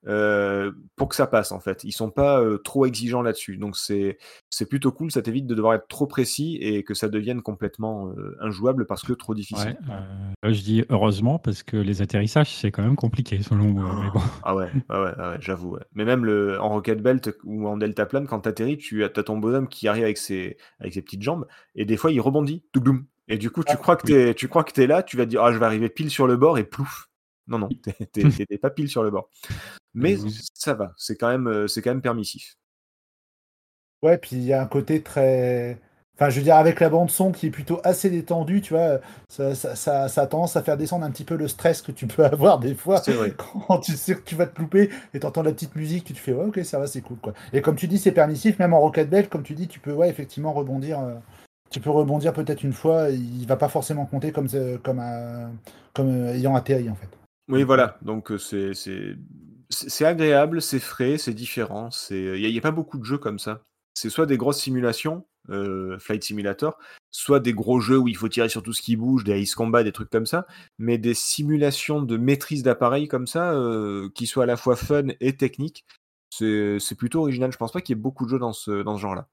euh, pour que ça passe en fait. Ils sont pas euh, trop exigeants là-dessus. Donc c'est c'est plutôt cool, ça t'évite de devoir être trop précis et que ça devienne complètement euh, injouable parce que trop difficile. Ouais, euh, là, je dis heureusement parce que les atterrissages, c'est quand même compliqué selon moi. mais bon. Ah ouais, ah ouais, ah ouais, j'avoue. ouais. Mais même le, en Rocket Belt ou en deltaplane, quand t'atterris, tu as ton bonhomme qui arrive avec ses, avec ses petites jambes et des fois il rebondit. Toudoum. Et du coup, tu Ah, crois que t'es, tu crois que t'es là, tu vas te dire ah je vais arriver pile sur le bord et plouf. Non non, t'es, pas pile sur le bord. Mais ça va, c'est quand même, euh, c'est quand même permissif. Ouais, puis il y a un côté très. Enfin, je veux dire, avec la bande-son qui est plutôt assez détendue, tu vois, ça, ça, ça, ça a tendance à faire descendre un petit peu le stress que tu peux avoir des fois C'est vrai. quand tu sais que tu vas te louper et t'entends la petite musique, tu te fais, ouais, ok, ça va, c'est cool, quoi. Et comme tu dis, c'est permissif, même en Rocket Belt, comme tu dis, tu peux, ouais, effectivement, rebondir. euh, tu peux rebondir peut-être une fois, il va pas forcément compter comme, euh, comme, comme euh, ayant atterri, en fait. Oui, voilà. Donc euh, c'est agréable, c'est frais, c'est différent. Il y, a- pas beaucoup de jeux comme ça. C'est soit des grosses simulations, euh, Flight Simulator, soit des gros jeux où il faut tirer sur tout ce qui bouge, des Ace Combat, des trucs comme ça. Mais des simulations de maîtrise d'appareil comme ça, euh, qui soient à la fois fun et techniques, c'est c'est plutôt original. Je pense pas qu'il y ait beaucoup de jeux dans ce dans ce genre-là.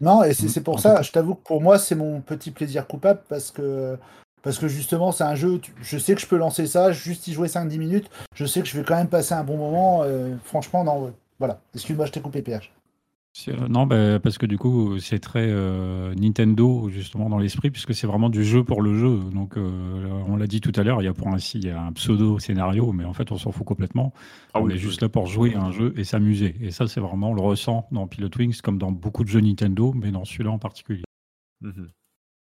Non, et c'est Mhm. c'est pour ça, je t'avoue que pour moi, c'est mon petit plaisir coupable parce que, parce que justement, c'est un jeu, tu- je sais que je peux lancer ça, juste y jouer 5-10 minutes, je sais que je vais quand même passer un bon moment. euh, franchement, non, voilà. Excuse-moi, je t'ai coupé, PH. Euh, Non, bah, parce que du coup, c'est très euh, Nintendo, justement, dans l'esprit, puisque c'est vraiment du jeu pour le jeu. Donc, euh, on l'a dit tout à l'heure, il y a pour ainsi il y a un pseudo-scénario, mais en fait, on s'en fout complètement. Ah on oui, est oui. juste là pour jouer à un jeu et s'amuser. Et ça, c'est vraiment, on le ressent dans Pilot Wings, comme dans beaucoup de jeux Nintendo, mais dans celui-là en particulier. Mhm.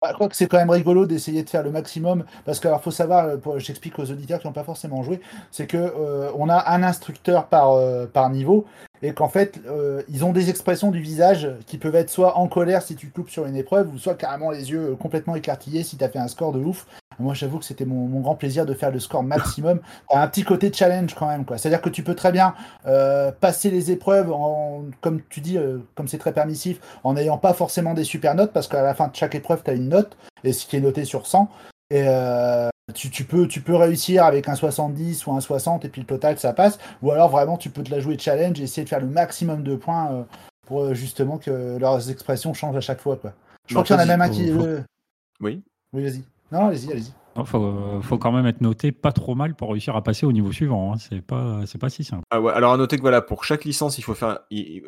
Bah, je crois que c'est quand même rigolo d'essayer de faire le maximum parce que alors faut savoir, pour- j'explique aux auditeurs qui n'ont pas forcément joué, c'est que euh, on a un instructeur par, euh, par niveau et qu'en fait euh, ils ont des expressions du visage qui peuvent être soit en colère si tu te loupes sur une épreuve ou soit carrément les yeux euh, complètement écarquillés si tu as fait un score de ouf. Moi j'avoue que c'était mon, mon grand plaisir de faire le score maximum. un petit côté challenge quand même quoi. C'est-à-dire que tu peux très bien euh, passer les épreuves en, comme tu dis, euh, comme c'est très permissif, en n'ayant pas forcément des super notes, parce qu'à la fin de chaque épreuve, tu as une note, et ce qui est noté sur 100. Et euh, tu, tu peux, tu peux réussir avec un 70 ou un 60, et puis le total, ça passe. Ou alors vraiment, tu peux te la jouer challenge et essayer de faire le maximum de points euh, pour euh, justement que leurs expressions changent à chaque fois. Quoi. Je crois qu'il y en a même un qui. faut- euh, Oui. Oui, vas-y. Non, allez-y, allez-y. Il faut, faut quand même être noté pas trop mal pour réussir à passer au niveau suivant. hein. C'est pas, c'est pas si simple. Ah ouais, alors à noter que voilà, pour chaque licence, il faut faire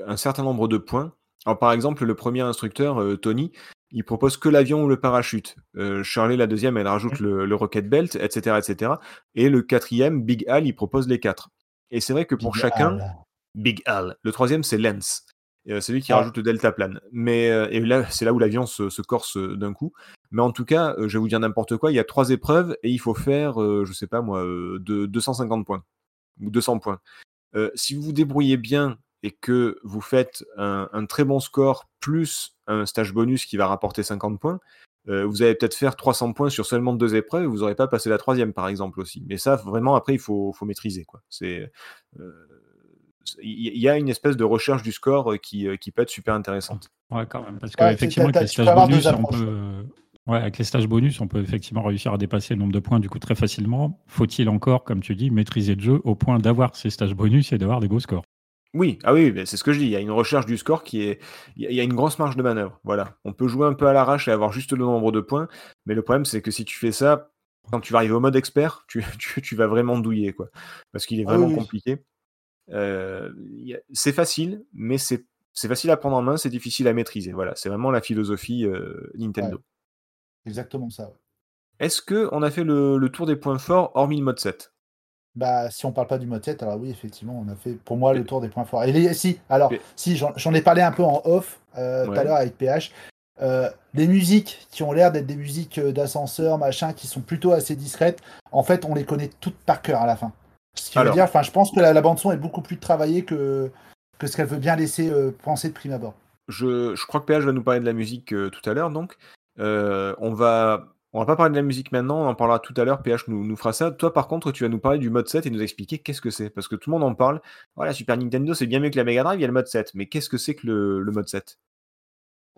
un certain nombre de points. Alors par exemple, le premier instructeur, Tony, il propose que l'avion ou le parachute. Euh, Shirley, la deuxième, elle rajoute le, le rocket belt, etc., etc. Et le quatrième, Big Al, il propose les quatre. Et c'est vrai que pour chacun, Big Al. Le troisième, c'est Lens. Euh, c'est lui qui rajoute le deltaplane. Mais euh, et là, c'est là où l'avion se, corse euh, d'un coup. Mais en tout cas, je vais vous dire n'importe quoi. Il y a trois épreuves et il faut faire, je sais pas moi, de 250 points ou 200 points. si vous vous débrouillez bien et que vous faites un, très bon score plus un stage bonus qui va rapporter 50 points, vous allez peut-être faire 300 points sur seulement deux épreuves et vous n'aurez pas passé la troisième, par exemple, aussi. Mais ça, vraiment, après, il faut, faut maîtriser. Quoi. C'est, il y a une espèce de recherche du score euh, qui, euh, qui peut être super intéressante. Ouais, quand même. Parce qu'effectivement, avec les stages bonus, on peut. Ouais, avec les stages bonus, on peut effectivement réussir à dépasser le nombre de points du coup très facilement. Faut-il encore, comme tu dis, maîtriser le jeu au point d'avoir ces stages bonus et d'avoir des beaux scores? Oui, ah oui, c'est ce que je dis. Il y a une recherche du score qui est, il y a une grosse marge de manœuvre. Voilà, on peut jouer un peu à l'arrache et avoir juste le nombre de points, mais le problème c'est que si tu fais ça, quand tu vas arriver au mode expert, tu, tu, vas vraiment douiller quoi, parce qu'il est ah vraiment compliqué. Euh, c'est facile, mais c'est facile à prendre en main, c'est difficile à maîtriser. Voilà, c'est vraiment la philosophie euh, Nintendo. Exactement ça. Est-ce qu'on a fait le, tour des points forts hormis le mode 7 bah, si on parle pas du mode 7, alors oui, effectivement, on a fait pour moi le tour des points forts. Et si, alors, si j'en ai parlé un peu en off euh, tout à l'heure avec PH. les musiques qui ont l'air d'être des musiques d'ascenseur, machin, qui sont plutôt assez discrètes, en fait, on les connaît toutes par cœur à la fin. Ce qui veut dire, enfin, je pense que la, bande son est beaucoup plus travaillée que, que ce qu'elle veut bien laisser euh, penser de prime abord. Je, je, crois que PH va nous parler de la musique euh, tout à l'heure, donc euh, on va on va pas parler de la musique maintenant, on en parlera tout à l'heure. PH nous, nous fera ça. Toi, par contre, tu vas nous parler du mode 7 et nous expliquer qu'est-ce que c'est, parce que tout le monde en parle. Voilà, Super Nintendo, c'est bien mieux que la Mega Drive, il y a le mode 7, mais qu'est-ce que c'est que le, le mode 7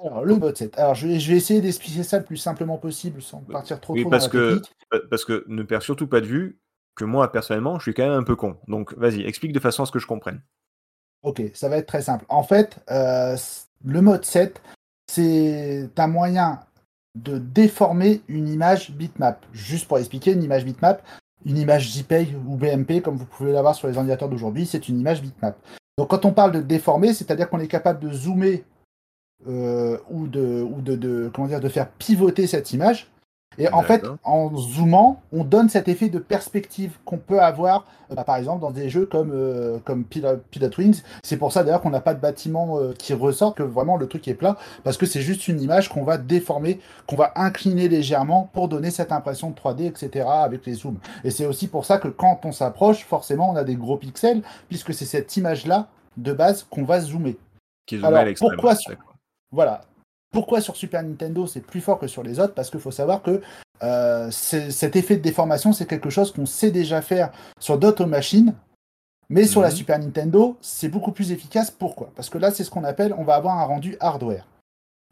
alors, le mode 7. Alors, je vais, je vais essayer d'expliquer ça le plus simplement possible sans partir trop, trop parce dans que, Parce que ne perds surtout pas de vue, que moi, personnellement, je suis quand même un peu con. Donc, vas-y, explique de façon à ce que je comprenne. Ok, ça va être très simple. En fait, euh, le mode 7, c'est un moyen de déformer une image bitmap. Juste pour expliquer, une image bitmap, une image JPEG ou BMP, comme vous pouvez l'avoir sur les ordinateurs d'aujourd'hui, c'est une image bitmap. Donc quand on parle de déformer, c'est-à-dire qu'on est capable de zoomer euh, ou, de, faire pivoter cette image et en fait, en zoomant, on donne cet effet de perspective qu'on peut avoir, euh, bah, par exemple, dans des jeux comme, euh, comme Pilot, Wings. C'est pour ça d'ailleurs qu'on n'a pas de bâtiment euh, qui ressort, que vraiment le truc est plat, parce que c'est juste une image qu'on va déformer, qu'on va incliner légèrement pour donner cette impression de 3D, etc. avec les zooms. Et c'est aussi pour ça que quand on s'approche, forcément, on a des gros pixels, puisque c'est cette image-là de base qu'on va zoomer. Qui Alors, pourquoi Voilà, pourquoi sur Super Nintendo c'est plus fort que sur les autres? Parce qu'il faut savoir que euh, cet effet de déformation, c'est quelque chose qu'on sait déjà faire sur d'autres machines, mais sur la mhm. Super Nintendo, c'est beaucoup plus efficace. Pourquoi? Parce que là, c'est ce qu'on appelle, on va avoir un rendu hardware.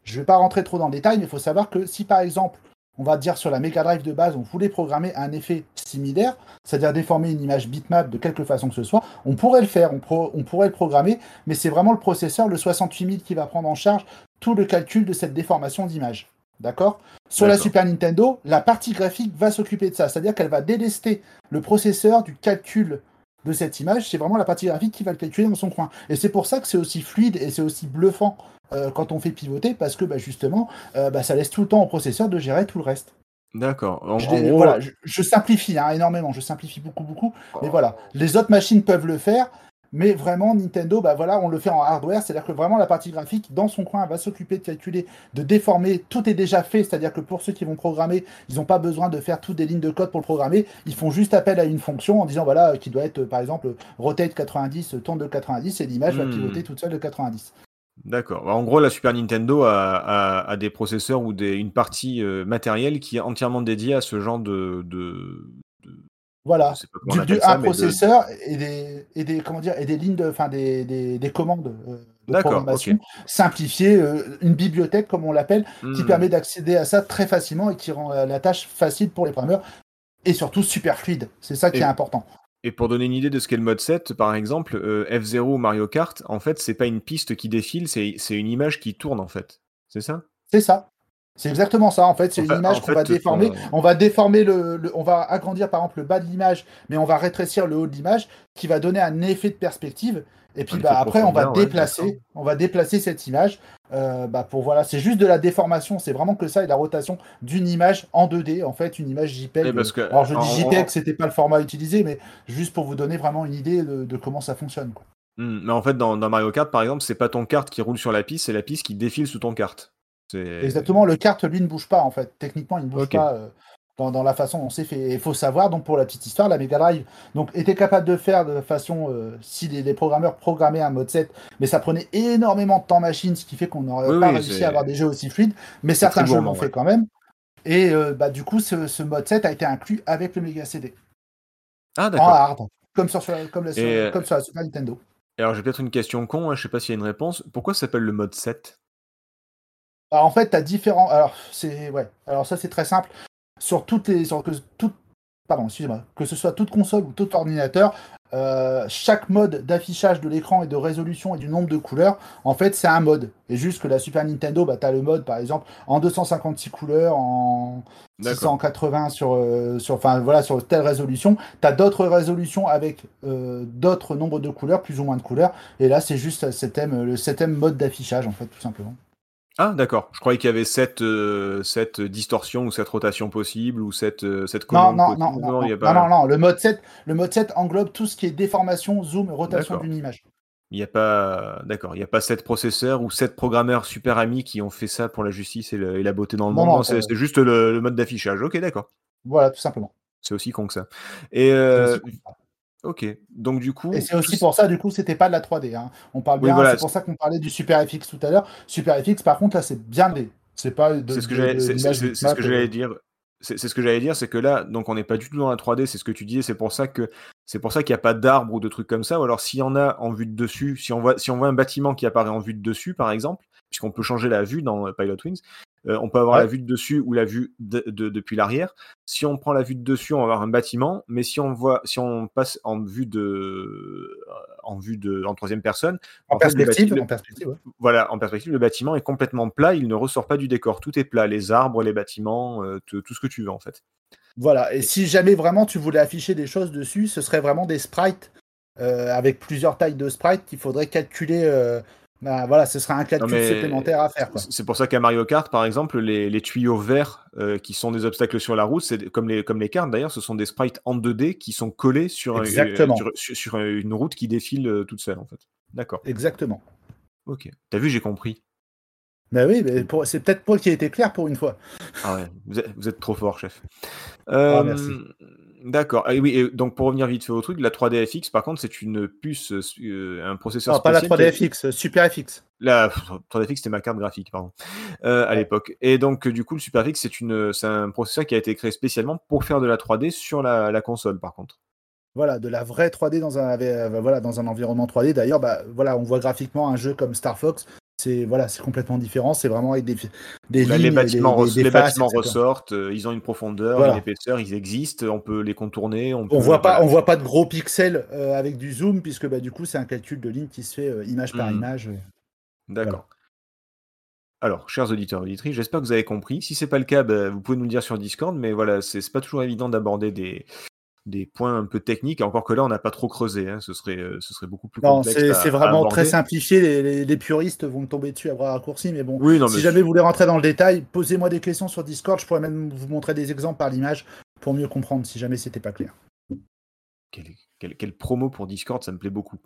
Je ne vais pas rentrer trop dans le détail, mais il faut savoir que si par exemple, on va dire sur la Mega Drive de base, on voulait programmer un effet similaire, c'est-à-dire déformer une image bitmap de quelque façon que ce soit, on pourrait le faire, on, on pourrait le programmer, mais c'est vraiment le processeur, le 68000, qui va prendre en charge tout le calcul de cette déformation d'image. D'accord? Sur la Super Nintendo, la partie graphique va s'occuper de ça, c'est-à-dire qu'elle va délester le processeur du calcul de cette image, c'est vraiment la partie graphique qui va le calculer dans son coin. Et c'est pour ça que c'est aussi fluide et c'est aussi bluffant euh, quand on fait pivoter, parce que bah, justement, euh, bah, ça laisse tout le temps au processeur de gérer tout le reste. D'accord. Je, je, simplifie hein, énormément, je simplifie beaucoup, beaucoup. Mais voilà, les autres machines peuvent le faire, mais vraiment, Nintendo, bah voilà, on le fait en hardware, c'est-à-dire que vraiment la partie graphique, dans son coin, va s'occuper de calculer, de déformer. Tout est déjà fait, c'est-à-dire que pour ceux qui vont programmer, ils n'ont pas besoin de faire toutes des lignes de code pour le programmer. Ils font juste appel à une fonction en disant voilà, qui doit être par exemple rotate 90, tourne de 90, et l'image va hmm. pivoter toute seule de 90. D'accord. En gros, la Super Nintendo a, des processeurs ou des, une partie euh, matérielle qui est entièrement dédiée à ce genre de, voilà, du, un processeur et, des, et, des, comment dire, et des lignes de, enfin des, des, des commandes euh, de programmation simplifiées, euh, une bibliothèque comme on l'appelle, qui hmm. permet d'accéder à ça très facilement et qui rend la tâche facile pour les programmeurs et surtout super fluide. C'est ça qui est important. Et pour donner une idée de ce qu'est le mode 7, par exemple, F0 ou Mario Kart, en fait, c'est pas une piste qui défile, c'est une image qui tourne en fait. C'est ça? C'est ça. C'est exactement ça, en fait. C'est une fait- image qu'on va déformer. ton- On va déformer le, le- On va agrandir, par exemple, le bas de l'image, mais on va rétrécir le haut de l'image, qui va donner un effet de perspective. Et puis bah, après, on va déplacer, on va déplacer cette image. euh, bah, pour voilà, c'est juste de la déformation. C'est vraiment que ça et la rotation d'une image en 2D, en fait, une image JPEG. Oui, parce que- Alors je dis en- JPEG, c'était pas le format utilisé, mais juste pour vous donner vraiment une idée de, de comment ça fonctionne. quoi. Hmm, Mais en fait, dans, dans Mario Kart, par exemple, c'est pas ton kart qui roule sur la piste, c'est la piste qui défile sous ton kart. Exactement, le kart, lui, ne bouge pas, en fait. Techniquement, il ne bouge pas euh, dans, dans la façon dont c'est fait. Il faut savoir, donc, pour la petite histoire, la Mega Drive donc, était capable de faire de façon, euh, si les, les programmeurs programmaient un mode 7, mais ça prenait énormément de temps machine, ce qui fait qu'on n'aurait Oui, pas oui, réussi à avoir des jeux aussi fluides, mais certains jeux l'ont fait quand même. Et euh, bah, du coup, ce, ce mode 7 a été inclus avec le Mega CD, Ah, en d'accord. hard, comme sur, comme, la- sur- euh, comme sur la Super Nintendo. Alors, j'ai peut-être une question con, hein, je sais pas s'il y a une réponse. Pourquoi ça s'appelle le mode 7 Alors, en fait, tu as différents. Alors, c'est. Ouais. Alors, ça, c'est très simple. Sur toutes les. Sur que, tout... Pardon, excusez-moi. Que ce soit toute console ou tout ordinateur, euh, chaque mode d'affichage de l'écran et de résolution et du nombre de couleurs, en fait, c'est un mode. Et juste que la Super Nintendo, bah, tu as le mode, par exemple, en 256 couleurs, en D'accord. 680 sur, euh, sur, enfin, voilà, sur telle résolution. Tu as d'autres résolutions avec euh, d'autres nombres de couleurs, plus ou moins de couleurs. Et là, c'est juste thème, le septième mode d'affichage, en fait, tout simplement. Ah, d'accord. Je croyais qu'il y avait cette, euh, cette distorsion ou cette rotation possible ou cette, euh, cette Non, commande non, possible. non, non, il y a non, pas- non, non, le mode 7, le mode 7 englobe tout ce qui est déformation, zoom, rotation d'une image. Il n'y a pas, d'accord, il n'y a pas sept processeurs ou sept programmeurs super amis qui ont fait ça pour la justice et, le- et la beauté dans le Non, monde. c'est euh, juste le, le mode d'affichage. Ok, d'accord. Voilà, tout simplement. C'est aussi con que ça. Et euh, aussi pour ça. Ok, donc du coup, Et c'est aussi pour ça, du coup, c'était pas de la 3D. hein. On parle Oui, bien, voilà, c'est pour ça qu'on parlait du Super FX tout à l'heure. Super FX, par contre, là, c'est bien D. C'est pas de, c'est ce que j'allais, ce dire. C'est c'est ce que j'allais dire, c'est que là, donc on n'est pas du tout dans la 3D, c'est ce que tu disais, c'est pour ça que c'est pour ça qu'il n'y a pas d'arbre ou de trucs comme ça. Ou alors s'il y en a en vue de dessus, si on voit si on voit un bâtiment qui apparaît en vue de dessus, par exemple, puisqu'on peut changer la vue dans euh, Pilot Wings, euh, on peut avoir Ouais. la vue de dessus ou la vue de- de- depuis l'arrière. Si on prend la vue de dessus, on va avoir un bâtiment, mais si on voit, si on passe en vue de, en vue de, en troisième personne, En, perspective, bâti- en perspective, ouais. voilà, en perspective, le bâtiment est complètement plat, il ne ressort pas du décor, tout est plat, les arbres, les bâtiments, euh, tout tout ce que tu veux en fait. Voilà. Et si jamais vraiment tu voulais afficher des choses dessus, ce serait vraiment des sprites euh, avec plusieurs tailles de sprites qu'il faudrait calculer. Euh, bah, voilà, ce serait un Non, mais supplémentaire à faire. C'est pour ça qu'à Mario Kart, par exemple, les, les tuyaux verts euh, qui sont des obstacles sur la route, c'est comme les, comme les cartes d'ailleurs, ce sont des sprites en 2D qui sont collés sur, Exactement. sur, sur- sur une route qui défile euh, toute seule en fait. D'accord. Exactement. Ok. T'as vu, j'ai compris. Mais oui, c'est peut-être Paul qui a été clair pour une fois. Ah ouais, vous êtes, vous êtes trop fort, chef. Ah, Euh, merci. D'accord. Ah oui, et donc pour revenir vite fait au truc, la 3DFX, par contre, c'est une puce, euh, un processeur Non, pas la spécial. qui est- 3DFX, Super FX. La 3DFX, c'était ma carte graphique, pardon, euh, à Ouais. l'époque. Et donc, euh, du coup, le SuperFX, c'est une, c'est un processeur qui a été créé spécialement pour faire de la 3D sur la, la console, par contre. Voilà, de la vraie 3D dans un, euh, voilà, dans un environnement 3D. D'ailleurs, bah, voilà, on voit graphiquement un jeu comme Star Fox. C'est voilà, c'est complètement différent. C'est vraiment avec des, des Là, lignes, les bâtiments, des- res- des les faces, bâtiments etc. ressortent, euh, ils ont une profondeur, Voilà. une épaisseur, ils existent, on peut les contourner. On, On voit pas, voilà. on voit pas de gros pixels euh, avec du zoom puisque bah, du coup c'est un calcul de ligne qui se fait euh, image par Mhm. image. D'accord. Alors, chers auditeurs et auditrices, j'espère que vous avez compris. Si c'est pas le cas, bah, vous pouvez nous le dire sur Discord, mais voilà, c'est pas toujours évident d'aborder des, des points un peu techniques, encore que là, on n'a pas trop creusé, hein, ce, serait, euh, ce serait beaucoup plus Non, complexe. c'est à vraiment très simplifié. Les, les- les puristes vont me tomber dessus à bras raccourcis, mais bon. Oui, non, si mais jamais vous voulez rentrer dans le détail, posez-moi des questions sur Discord. Je pourrais même vous montrer des exemples par l'image pour mieux comprendre si jamais c'était pas clair. Quel, quel- quel promo pour Discord, ça me plaît beaucoup.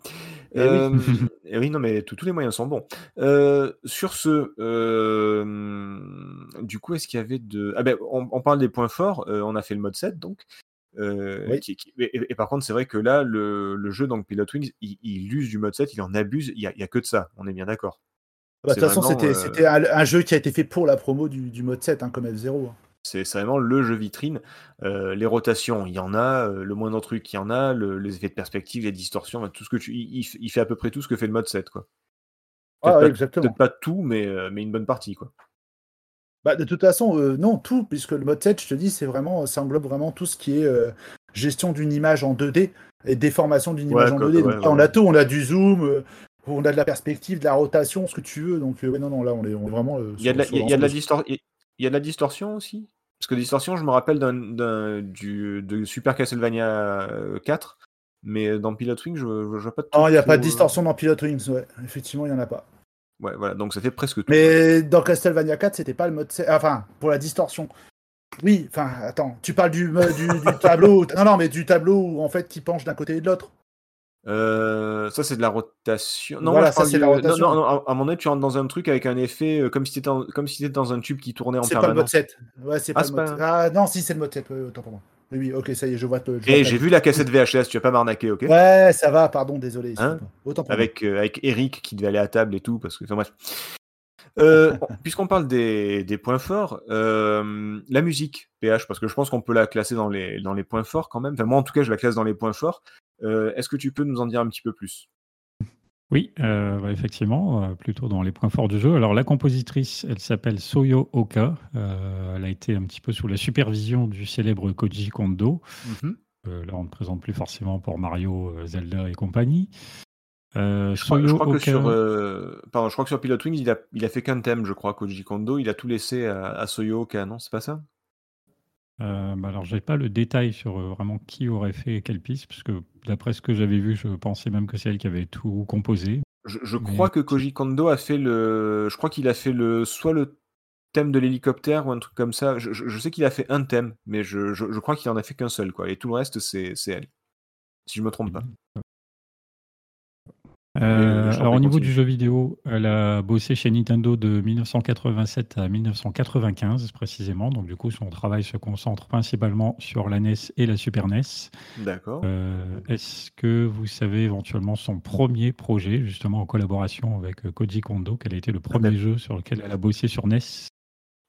Eh oui. Euh, eh oui, non, mais tous les moyens sont bons. Euh, sur ce, euh, du coup, est-ce qu'il y avait de. Ah ben, on, on parle des points forts, on a fait le mode 7, donc. Euh, Oui. qui- qui- et, et par contre, c'est vrai que là, le, le jeu, donc Pilot Wings, il, il use du mode 7, il en abuse, il n'y a, il y a que de ça, on est bien d'accord. Bah, De toute façon, c'était euh, un, jeu qui a été fait pour la promo du, du mode 7, hein, comme F0. hein. C'est vraiment le jeu vitrine. Euh, les rotations, il y en a. le moindre truc, il y en a. le- les effets de perspective, les distorsions, enfin, tout ce que tu. Il, fait à peu près tout ce que fait le mode 7, quoi. Ah, Peut-être ouais, pas- pas tout, mais, mais une bonne partie, quoi. Bah, de toute façon, euh, non, tout, puisque le mode 7, je te dis, c'est vraiment, ça englobe vraiment tout ce qui est euh, gestion d'une image en 2D et déformation d'une Ouais, image en quoi, 2D. ouais, Donc là, on a tout, on a du zoom, euh, on a de la perspective, de la rotation, ce que tu veux. Donc, euh, non, non, là, on est, on est vraiment. Il y a de la, distorsion aussi? Parce que distorsion, je me rappelle d'un, d'un- du, de Super Castlevania 4, mais dans Pilot Wing, je, je vois pas de Non, il n'y a pas de distorsion dans Pilot Wings, ouais. Effectivement, il n'y en a pas. Ouais, voilà, donc ça fait presque tout. Mais dans Castlevania 4, c'était pas le mode. Enfin, pour la distortion. Oui, enfin, attends, tu parles du, du, du tableau. Non, non, mais du tableau où en fait qui penche d'un côté et de l'autre. Euh, ça, c'est de la rotation. Non, Voilà, moi, ça, du- la non, rotation. Non, non, à à moment donné, tu rentres dans un truc avec un effet euh, comme si tu étais, comme si t'étais dans un tube qui tournait en C'est pas le mode permanence. 7. Ouais, c'est Ah, pas le mode pas- 7. Ah, non, si, c'est le mode 7. Ouais, autant pour moi. Oui, oui, ok, ça y est, je vois. je vois Et ta- j'ai vu la cassette VHS, tu vas pas m'arnaquer, ok? Ouais, ça va, pardon, désolé. Hein? autant avec, euh, avec Eric qui devait aller à table et tout, parce que, enfin bref. Euh, Puisqu'on parle des, des points forts, euh, la musique, PH, parce que je pense qu'on peut la classer dans les, dans les points forts quand même. Enfin, moi, en tout cas, je la classe dans les points forts. Est-ce que tu peux nous en dire un petit peu plus? Oui, euh, effectivement, euh, plutôt dans les points forts du jeu. Alors la compositrice, elle s'appelle Soyo Oka. Euh, elle a été un petit peu sous la supervision du célèbre Koji Kondo. Mhm. Là, on ne présente plus forcément pour Mario, Zelda et compagnie. Je, crois, je crois que Oka- sur, pardon, je crois que sur Pilot Wings, il a, il a fait qu'un thème, je crois, Koji Kondo. Il a tout laissé à, à Soyo Oka, non C'est pas ça? Euh, bah alors, j'ai pas le détail sur euh, vraiment qui aurait fait quelle piste, parce que d'après ce que j'avais vu, je pensais même que c'est elle qui avait tout composé. Je, je Mais- crois que Koji Kondo a fait le. Je crois qu'il a fait le soit le thème de l'hélicoptère ou un truc comme ça. Je, je- je sais qu'il a fait un thème, mais je, je- je crois qu'il en a fait qu'un seul, quoi. Et tout le reste, c'est c'est elle. Si je me trompe pas. Euh, t'en alors, au niveau continue. du jeu vidéo, elle a bossé chez Nintendo de 1987 à 1995 précisément. Donc, du coup, son travail se concentre principalement sur la NES et la Super NES. D'accord. Euh, Est-ce que vous savez éventuellement son premier projet, justement en collaboration avec euh, Koji Kondo, quel a été le premier ben- jeu sur lequel elle a bossé sur NES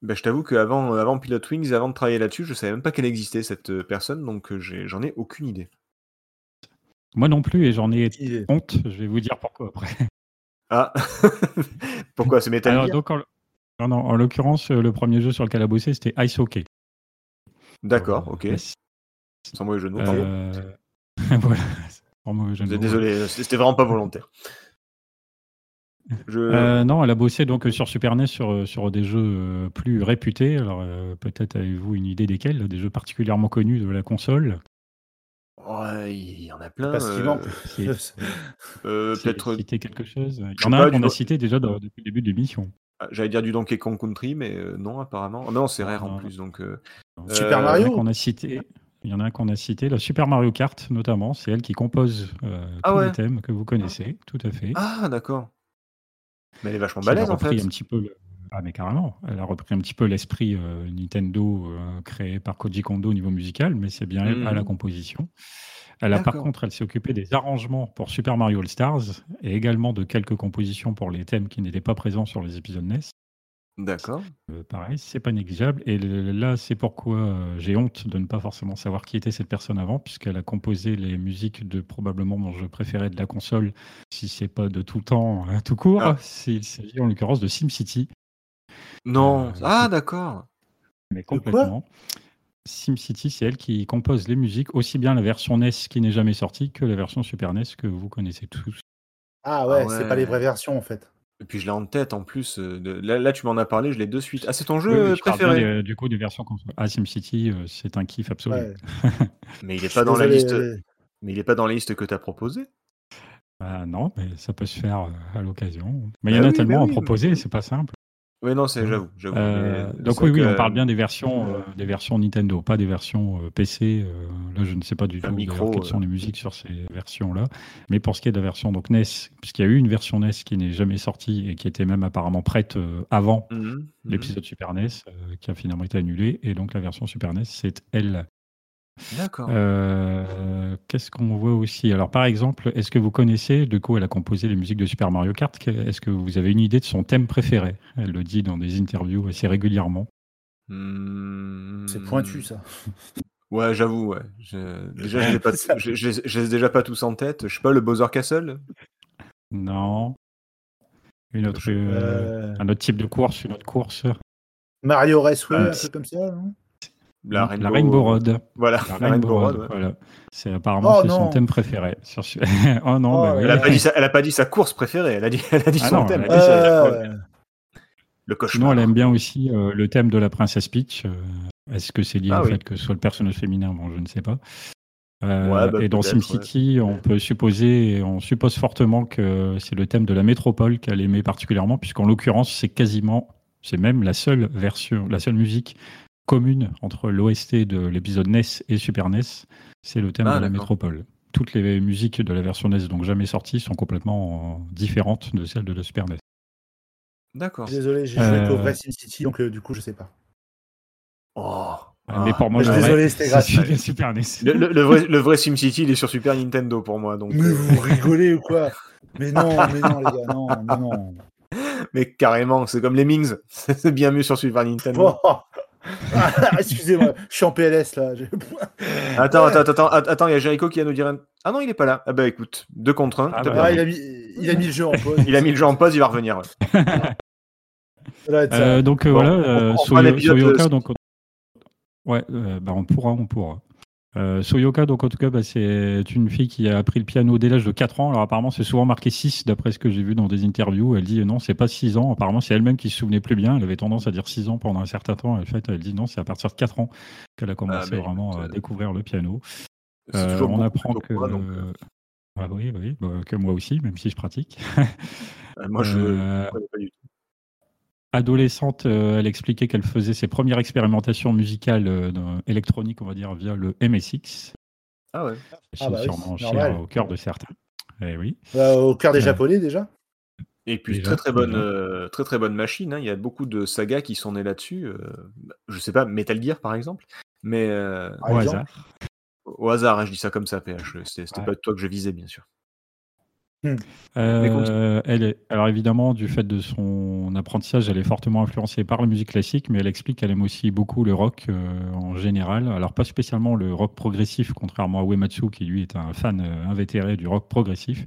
Ben, je t'avoue qu'avant avant Pilot Wings, avant de travailler là-dessus, je savais même pas qu'elle existait cette euh, personne, donc euh, j'en ai aucune idée. Moi non plus, et j'en ai est- honte. Je vais vous dire pourquoi après. Ah Pourquoi c'est Metal Alors, Gear donc, en, non, non, en l'occurrence, euh, le premier jeu sur lequel elle a bossé, c'était Ice Hockey. D'accord, Euh, ok. Sans mauvais jeu de mots. Euh, voilà. Sans mauvais jeu de mots. Désolé, c'était vraiment pas volontaire. Je... Euh, non, elle a bossé donc sur Super NES sur, euh, sur des jeux euh, plus réputés. Alors euh, peut-être avez-vous une idée desquels, des jeux particulièrement connus de la console? Il y en a plein. Euh, euh, Peut-être, citer quelque chose. Il y en a un qu'on a cité déjà dans- depuis le début de l'émission. ah, j'allais dire du Donkey Kong Country, mais euh, non, apparemment. Ah, non, c'est Non, rare en plus, donc. euh, Super euh, Il y en a Mario? qu'on a cité. Il y en a un qu'on a cité, la Super Mario Kart notamment. C'est elle qui compose euh, Ah tous ouais. les thèmes que vous connaissez, tout à fait. Ah, d'accord. Mais elle est vachement balèze en fait. un petit peu le- Ah mais carrément, elle a repris un petit peu l'esprit euh, Nintendo euh, créé par Koji Kondo au niveau musical, mais c'est bien elle à la Mhm. composition. Elle a par contre, elle s'est occupée des arrangements pour Super Mario All Stars et également de quelques compositions pour les thèmes qui n'étaient pas présents sur les épisodes NES. D'accord. Euh, pareil, c'est pas négligeable. Et là, c'est pourquoi euh, j'ai honte de ne pas forcément savoir qui était cette personne avant, puisqu'elle a composé les musiques de probablement mon jeu préféré de la console, si c'est pas de tout temps, hein, tout court. Ah. C'est- Il s'agit en l'occurrence de SimCity. Non. Euh, ah, d'accord. Mais complètement. SimCity, c'est elle qui compose les musiques, aussi bien la version NES qui n'est jamais sortie que la version Super NES que vous connaissez tous. Ah ouais, Ah c'est pas les ouais. vraies versions en fait. Et puis je l'ai en tête en plus. euh, de- Là, là, tu m'en as parlé, je l'ai de suite. Ah, c'est ton jeu oui, euh, je parle bien préféré? des- du coup des versions console. Ah, SimCity, euh, c'est un kiff absolu. Ouais. Mais il Je est suis pas dans la liste. euh, Mais il est pas dans la liste que tu as proposée? Ah, non, mais ça peut se faire euh, à l'occasion. Mais il y Bah en a oui, tellement bah à proposer, c'est pas simple. Oui, non, c'est j'avoue. j'avoue, Euh, donc oui, oui, que- on parle bien des versions, euh, des versions Nintendo, pas des versions euh, PC. là, je ne sais pas du tout micro, quelles sont les musiques sur ces versions-là. Mais pour ce qui est de la version donc NES, puisqu'il y a eu une version NES qui n'est jamais sortie et qui était même apparemment prête avant Mhm, mhm. l'épisode Super NES, qui a finalement été annulé. Et donc la version Super NES, c'est elle. D'accord. Euh, Qu'est-ce qu'on voit aussi? Alors par exemple, est-ce que vous connaissez, de quoi elle a composé les musiques de Super Mario Kart? Est-ce que vous avez une idée de son thème préféré? Elle le dit dans des interviews assez régulièrement. Hmm. C'est pointu ça. Ouais, j'avoue, ouais. Je- Déjà, je l'ai pas... je, je les- je les ai déjà pas tous en tête. Je sais pas, le Bowser Castle? Non. Une autre, euh, Euh, un autre type de course, une autre course. Mario Raceway, Euh, un truc comme ça, non? La La Rainbow Road. Voilà, La Rainbow Road, ouais. voilà. C'est apparemment Oh, c'est son non. thème préféré. Sur... oh non, Oh, bah oui. Elle a, pas dit sa... elle a pas dit sa course préférée, elle a dit, elle a dit Ah son non, thème. elle a dit. Euh. Le cauchemar. Sinon, elle aime bien aussi euh, le thème de la princesse Peach. Euh, Est-ce que c'est lié Ah au oui. fait que ce soit le personnage féminin? Bon, je ne sais pas. Euh, Ouais, bah, et dans SimCity, on peut supposer, on suppose fortement que c'est le thème de la métropole qu'elle aimait particulièrement, puisqu'en l'occurrence, c'est quasiment, c'est même la seule version, la seule musique commune entre l'OST de l'épisode NES et Super NES, c'est le thème Ah, de la métropole. Toutes les musiques de la version NES, donc jamais sorties, sont complètement euh, différentes de celles de la Super NES. D'accord. Désolé, j'ai joué qu'au Euh, vrai SimCity, donc euh, du coup, je sais pas. Oh. Mais pour moi, je suis désolé, c'était la Super NES. Le, le- le vrai, le vrai SimCity, il est sur Super Nintendo pour moi. Donc, Mais vous rigolez ou quoi? Mais non, mais non, les gars, non, mais non. mais carrément, c'est comme les Mings. C'est bien mieux sur Super Nintendo. Oh. Ah, Excusez-moi, je suis en PLS là. Je- Attends, Ouais. attends, attends, att- attends, il y a Jericho qui va nous dire. un- Ah non, il est pas là. Ah bah écoute, deux contre un. Ah bah, Ah, il, a mis, il a mis le jeu en pause. il a mis le jeu en pause, il va revenir. ouais. Euh, donc euh, Bon, voilà, on- euh, on donc ouais, euh, bah, on pourra, on pourra. Euh, Soyoka, donc en tout cas, bah, c'est une fille qui a appris le piano dès l'âge de 4 ans. Alors apparemment, c'est souvent marqué 6 d'après ce que j'ai vu dans des interviews. Elle dit non, c'est pas 6 ans. Apparemment, c'est elle-même qui se souvenait plus bien. Elle avait tendance à dire 6 ans pendant un certain temps. En fait, elle dit non, c'est à partir de 4 ans qu'elle a commencé bah, vraiment à euh, découvrir le piano. Euh, toujours on apprend que. moi, donc, euh, Ah oui, oui, bah, que moi aussi, même si je pratique. euh, moi, je Euh, je connais pas du tout. Adolescente, euh, elle expliquait qu'elle faisait ses premières expérimentations musicales euh, dans- électroniques, on va dire, via le MSX. Ah ouais. C'est Ah bah oui, cher au cœur de certains. Eh oui. Euh, au cœur des euh, Japonais déjà. Et puis Déjà, très très bonne, euh, très très bonne machine. hein. Il y a beaucoup de sagas qui sont nées là-dessus. euh, bah, je sais pas, Metal Gear par exemple. Mais euh, Au hasard. au hasard, hein, je dis ça comme ça, PH. C'était c'était Ouais. pas toi que je visais, bien sûr. Euh, elle est, alors évidemment, du fait de son apprentissage, elle est fortement influencée par la musique classique, mais elle explique qu'elle aime aussi beaucoup le rock euh, en général. Alors pas spécialement le rock progressif, contrairement à Uematsu qui lui est un fan euh, invétéré du rock progressif.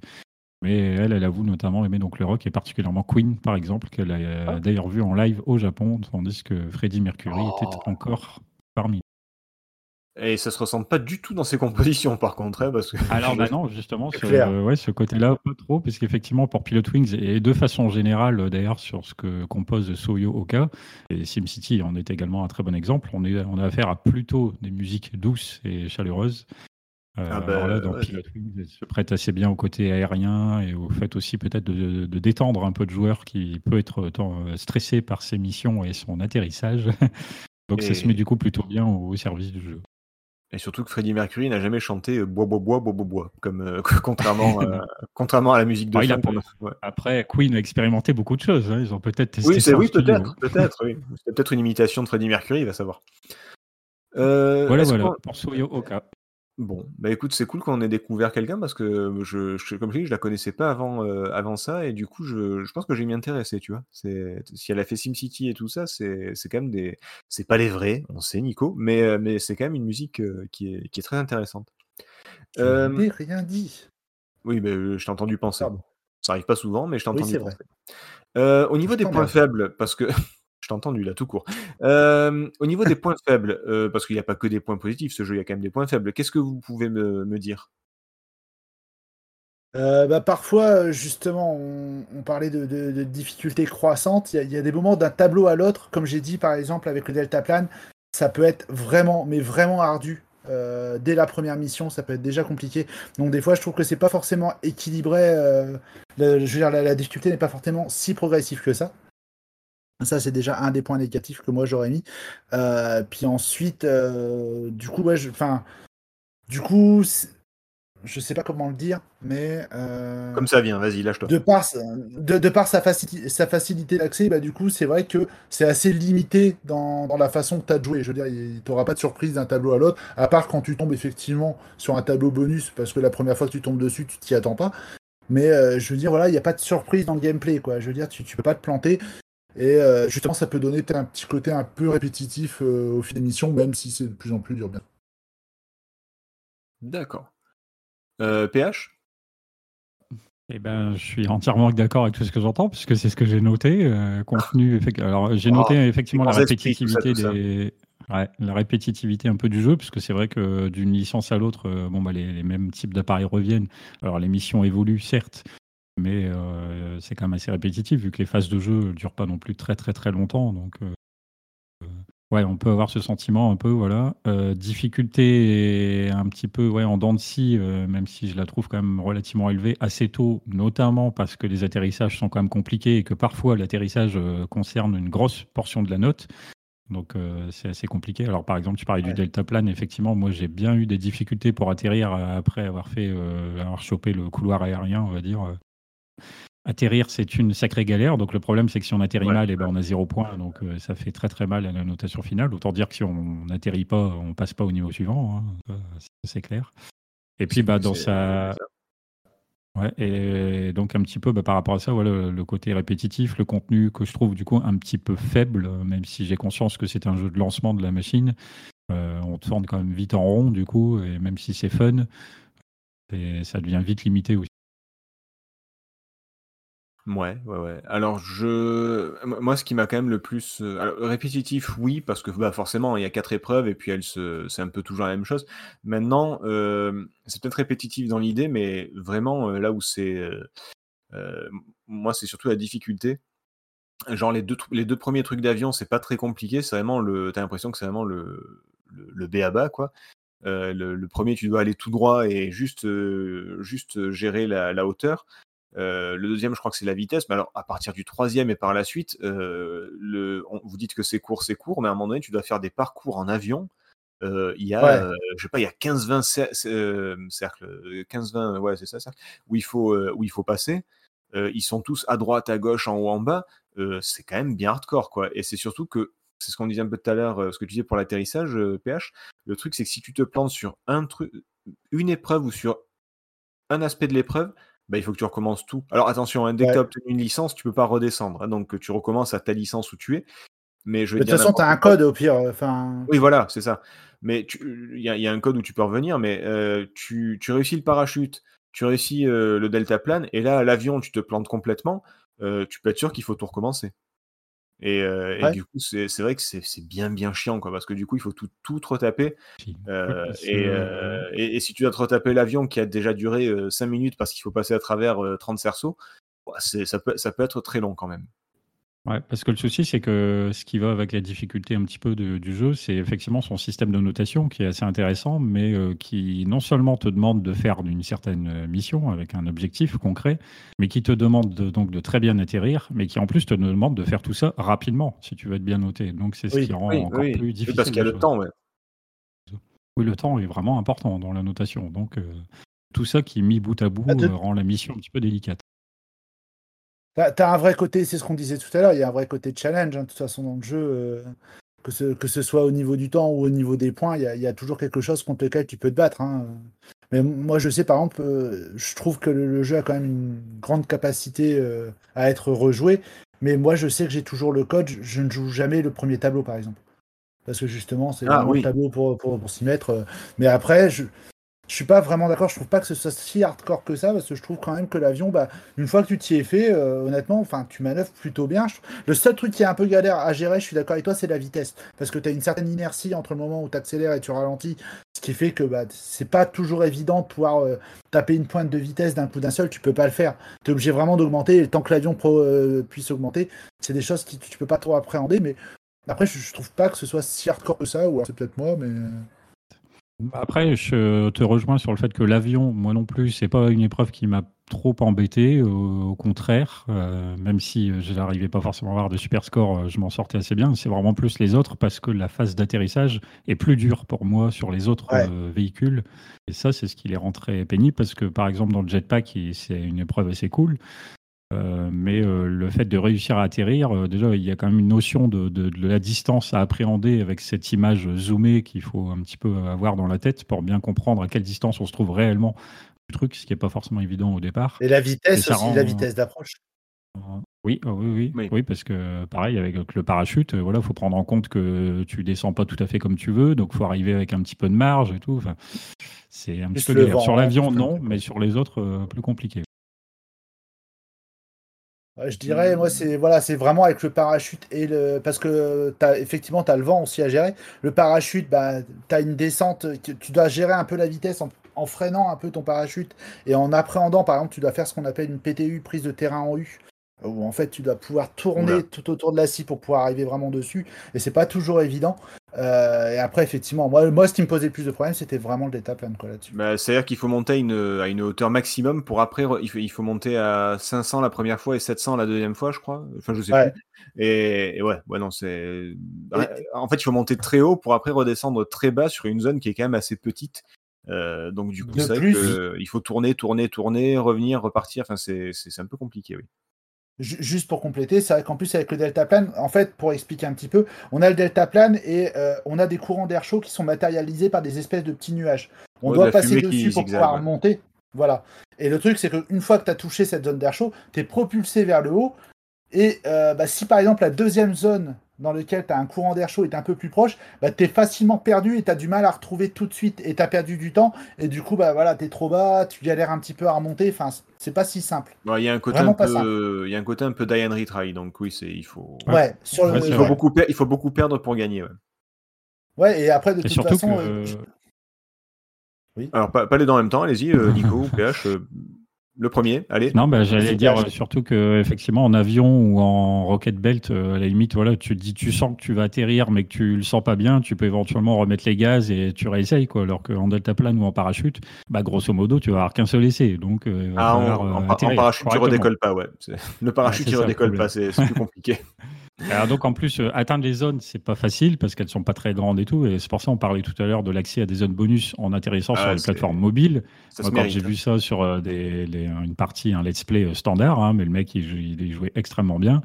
Mais elle, elle avoue notamment aimer donc le rock et particulièrement Queen par exemple, qu'elle a Ah. d'ailleurs vu en live au Japon, tandis que Freddie Mercury Oh. était encore parmi. Et ça se ressent pas du tout dans ses compositions, par contre, hein, parce que. Alors bah non, justement, ce, euh, ouais, ce côté-là, pas trop, parce qu'effectivement, pour Pilot Wings, et de façon générale, euh, d'ailleurs, sur ce que compose Soyo Oka, et SimCity en est également un très bon exemple, on, est, on a affaire à plutôt des musiques douces et chaleureuses. Euh, Ah bah, alors là, dans ouais. Pilot Wings, elle se prête assez bien au côté aérien et au fait aussi peut-être de, de détendre un peu de joueur qui peut être stressé par ses missions et son atterrissage. Donc ça se met du coup plutôt bien au service du jeu. Et surtout que Freddie Mercury n'a jamais chanté euh, bois, bois, bois, bois, bois, bois, comme, euh, contrairement, euh, contrairement à la musique de Ah, a ouais. Après, Queen a expérimenté beaucoup de choses. hein. Ils ont peut-être testé Oui, c'est oui, peut-être, peut-être, oui. C'est peut-être une imitation de Freddie Mercury, il va savoir. Euh, Voilà, voilà, qu'on- pour Soyo Oka. Bon, bah écoute, c'est cool qu'on ait découvert quelqu'un parce que je, je- comme je dis, je la connaissais pas avant, euh, avant ça et du coup, je, je pense que je vais m'y intéresser, tu vois. C'est, si elle a fait SimCity et tout ça, c'est, c'est quand même des, c'est pas les vrais, on sait, Nico, mais, euh, mais c'est quand même une musique euh, qui est, qui est très intéressante. Je n'ai rien dit. oui, mais euh, je t'ai entendu penser. Pardon. Ça arrive pas souvent, mais je t'ai Oui, entendu penser. Au niveau des points faibles, parce que je t'ai entendu là tout court. Au niveau des points faibles, euh, parce qu'il n'y a pas que des points positifs, ce jeu, il y a quand même des points faibles. Qu'est-ce que vous pouvez me, dire? Euh, bah, parfois, euh, justement, on, parlait de, difficultés croissantes. Il y, a- des moments d'un tableau à l'autre, comme j'ai dit par exemple avec le deltaplane, ça peut être vraiment, mais vraiment ardu. Dès la première mission, ça peut être déjà compliqué. Donc des fois, je trouve que c'est pas forcément équilibré. je veux dire, la, la difficulté n'est pas forcément si progressive que ça. Ça, c'est déjà un des points négatifs que moi j'aurais mis. Euh, puis ensuite, euh, du coup, ouais, je- enfin, du coup, je sais pas comment le dire, mais euh, Comme ça vient, vas-y, lâche-toi. de par, sa- de, de par sa, facilité, sa facilité d'accès, bah, du coup, c'est vrai que c'est assez limité dans, dans la façon que tu as de jouer. Je veux dire, tu n'auras pas de surprise d'un tableau à l'autre, à part quand tu tombes effectivement sur un tableau bonus, parce que la première fois que tu tombes dessus, tu t'y attends pas. Mais euh, je veux dire, voilà, il n'y a pas de surprise dans le gameplay, quoi. Je veux dire, tu, tu peux pas te planter. Et euh, justement, ça peut donner peut-être un petit côté un peu répétitif euh, au fil des missions, même si c'est de plus en plus dur bien. D'accord. Euh, PH Eh ben, je suis entièrement d'accord avec tout ce que j'entends, puisque c'est ce que j'ai noté. euh, contenu, effect- alors j'ai noté Oh, effectivement la tout ça, répétitivité tout ça. des, ouais, la répétitivité un peu du jeu, puisque c'est vrai que d'une licence à l'autre, euh, bon bah les, les mêmes types d'appareils reviennent. Alors les missions évoluent certes, mais c'est quand même assez répétitif vu que les phases de jeu ne durent pas non plus très très très longtemps. Donc, ouais, on peut avoir ce sentiment un peu, voilà. difficulté un petit peu ouais, en dents de scie, même si je la trouve quand même relativement élevée assez tôt, notamment parce que les atterrissages sont quand même compliqués et que parfois l'atterrissage concerne une grosse portion de la note. Donc c'est assez compliqué. Alors par exemple, tu parlais du delta plane. Effectivement, moi j'ai bien eu des difficultés pour atterrir après avoir fait avoir chopé le couloir aérien, on va dire. Atterrir, c'est une sacrée galère. Donc le problème, c'est que si on atterrit mal, et eh ben, on a zéro point. Donc ça fait très très mal à la notation finale. Autant dire que si on n'atterrit pas, on passe pas au niveau suivant. Hein. C'est clair. Et puis bah, dans sa Ouais, et donc un petit peu bah, par rapport à ça, voilà, le côté répétitif, le contenu que je trouve du coup un petit peu faible, même si j'ai conscience que c'est un jeu de lancement de la machine. Euh, on tourne quand même vite en rond du coup, et même si c'est fun, et ça devient vite limité aussi. Ouais, ouais, ouais. Alors je moi ce qui m'a quand même le plus, euh, alors répétitif oui, parce que, bah, forcément il y a quatre épreuves et puis se c'est un peu toujours la même chose. Maintenant, c'est peut-être répétitif dans l'idée, mais vraiment, là où c'est, moi c'est surtout la difficulté. Genre les deux les deux premiers trucs d'avion, c'est pas très compliqué, c'est vraiment le tu l'impression que c'est vraiment le le le b.a.-ba quoi. le 1 tu dois aller tout droit et juste, juste, gérer la hauteur. Euh, le deuxième, je crois que c'est la vitesse. Mais alors, à partir du troisième et par la suite, euh, le, vous dites que c'est court, c'est court, mais à un moment donné, tu dois faire des parcours en avion. Euh, il y a, je sais pas, il y a 15-20 cercles, 15-20, ouais, c'est ça, cercles, où il faut, où il faut passer. ils sont tous à droite, à gauche, en haut, en bas. c'est quand même bien hardcore, quoi. Et c'est surtout que, c'est ce qu'on disait un peu tout à l'heure, ce que tu disais pour l'atterrissage, PH. Le truc, c'est que si tu te plantes sur un truc, une épreuve ou sur un aspect de l'épreuve, bah, il faut que tu recommences tout. Alors attention, hein, dès que tu as obtenu une licence, tu peux pas redescendre. Hein, donc tu recommences à ta licence où tu es. Mais je de toute façon, tu as un code au pire. Enfin... Oui, voilà, c'est ça. Mais il y, a un code où tu peux revenir, mais euh, tu, réussis le parachute, tu réussis euh, le delta plane, et là, l'avion, tu te plantes complètement, euh, tu peux être sûr qu'il faut tout recommencer. Et, du coup, c'est vrai que c'est bien, bien chiant, quoi, parce que du coup, il faut tout, tout retaper. et, si tu dois te retaper l'avion qui a déjà duré 5 minutes parce qu'il faut passer à travers 30 cerceaux, bah, ça peut, ça peut être très long quand même. Ouais, parce que le souci, c'est que ce qui va avec la difficulté un petit peu du jeu, c'est effectivement son système de notation qui est assez intéressant, mais euh, qui non seulement te demande de faire une certaine euh, mission avec un objectif concret, mais qui te demande donc de très bien atterrir, mais qui en plus te demande de faire tout ça rapidement si tu veux être bien noté. Donc c'est ce qui rend encore plus difficile. parce qu'il y a le temps, ouais. Oui, le temps est vraiment important dans la notation. Donc euh, tout ça qui mis bout à bout ah, rend la mission un petit peu délicate. T'as as un vrai côté, c'est ce qu'on disait tout à l'heure, il y a un vrai côté challenge, hein, de toute façon, dans le jeu, euh, que, ce, que ce soit au niveau du temps ou au niveau des points, il y a, toujours quelque chose contre lequel tu peux te battre. Hein. Mais moi, je sais, par exemple, euh, je trouve que le, jeu a quand même une grande capacité euh, à être rejoué, mais moi, je sais que j'ai toujours le code, je ne joue jamais le premier tableau, par exemple. Parce que justement, c'est ah, le tableau pour, pour, pour s'y mettre. Mais après, je, je suis pas vraiment d'accord. Je trouve pas que ce soit si hardcore que ça, parce que je trouve quand même que l'avion, bah, une fois que tu t'y es fait, euh, honnêtement, enfin, tu manœuvres plutôt bien. Le seul truc qui est un peu galère à gérer, je suis d'accord avec toi, c'est la vitesse, parce que tu as une certaine inertie entre le moment où tu accélères et tu ralentis, ce qui fait que bah, c'est pas toujours évident de pouvoir euh, taper une pointe de vitesse d'un coup d'un seul. Tu peux pas le faire. Tu es obligé vraiment d'augmenter. Et tant que l'avion euh, puisse augmenter, c'est des choses que tu peux pas trop appréhender. Mais après, je, je trouve pas que ce soit si hardcore que ça, ou c'est peut-être moi, mais. Après, je te rejoins sur le fait que l'avion, moi non plus, c'est pas une épreuve qui m'a trop embêté. Au, contraire, euh, même si je n'arrivais pas forcément à avoir de super score, euh, je m'en sortais assez bien. C'est vraiment plus les autres parce que la phase d'atterrissage est plus dure pour moi sur les autres euh, véhicules. Et ça, c'est ce qui les rend très pénibles parce que, par exemple, dans le jetpack, c'est une épreuve assez cool. Euh, mais euh, le fait de réussir à atterrir, euh, déjà, il y a quand même une notion de, de, la distance à appréhender avec cette image zoomée qu'il faut un petit peu avoir dans la tête pour bien comprendre à quelle distance on se trouve réellement du truc, ce qui n'est pas forcément évident au départ. Et la vitesse aussi, la vitesse d'approche. Oui, oui, oui, oui, parce que pareil avec le parachute, voilà, faut prendre en compte que tu descends pas tout à fait comme tu veux, donc faut arriver avec un petit peu de marge et tout. Enfin, c'est un petit peu galère. Sur l'avion, non, mais sur les autres, plus compliqué. Je dirais, moi, c'est voilà, c'est vraiment avec le parachute et le. Parce que as, effectivement, tu as le vent aussi à gérer. Le parachute, bah, tu as une descente, tu dois gérer un peu la vitesse en freinant un peu ton parachute et en appréhendant, par exemple, tu dois faire ce qu'on appelle une PTU, prise de terrain en U, où en fait tu dois pouvoir tourner tout autour de la scie pour pouvoir arriver vraiment dessus, et c'est pas toujours évident. Euh, et après, effectivement, moi, moi, ce qui me posait le plus de problèmes, c'était vraiment le deltaplane là-dessus. Bah, C'est-à-dire qu'il faut monter à une, à une hauteur maximum pour après, il faut, il faut monter à 500 la première fois et 700 la deuxième fois, je crois. Enfin, je sais plus. Et, ouais, ouais, non, c'est. En fait, il faut monter très haut pour après redescendre très bas sur une zone qui est quand même assez petite. Euh, donc, du coup, c'est il faut tourner, tourner, tourner, revenir, repartir. Enfin, c'est un peu compliqué, oui. Juste pour compléter, c'est vrai qu'en plus avec le deltaplane, en fait, pour expliquer un petit peu, on a le deltaplane et euh, on a des courants d'air chaud qui sont matérialisés par des espèces de petits nuages. On doit passer dessus pour pouvoir monter. Voilà. Et le truc, c'est qu'une fois que tu as touché cette zone d'air chaud, tu es propulsé vers le haut. Et euh, bah, si par exemple la deuxième zone dans lequel tu as un courant d'air chaud est un peu plus proche, bah, tu es facilement perdu et tu as du mal à retrouver tout de suite et tu as perdu du temps. Et du coup, bah, voilà, tu es trop bas, tu galères un petit peu à remonter. Enfin, c'est pas si simple. Il y, a un côté un peu, y a un côté un peu die and retry. Donc oui, il faut. Ouais, sur le... il, faut beaucoup il faut beaucoup perdre pour gagner. Ouais, ouais et après, de toute façon. Euh, oui. Alors, pas, pas les deux en même temps, allez-y, euh, Nico ou PH. Le premier, allez. Non, bah, j'allais dire surtout que effectivement en avion ou en rocket belt, euh, à la limite, voilà, tu dis, tu sens que tu vas atterrir, mais que tu le sens pas bien, tu peux éventuellement remettre les gaz et tu réessayes quoi. Alors qu'en deltaplane ou en parachute, bah grosso modo, tu vas avoir qu'un seul essai, donc. Euh, ah, en, euh, parachute, tu redécolles pas, ouais. Le parachute, tu redécolles pas, c'est plus compliqué. Alors donc en plus, euh, atteindre les zones, c'est pas facile parce qu'elles sont pas très grandes et tout. Et c'est pour ça qu'on parlait tout à l'heure de l'accès à des zones bonus en atterrissant sur ah, une plateforme mobile. quand j'ai vu ça sur euh, une partie, un let's play euh, standard, hein, mais le mec il, il jouait extrêmement bien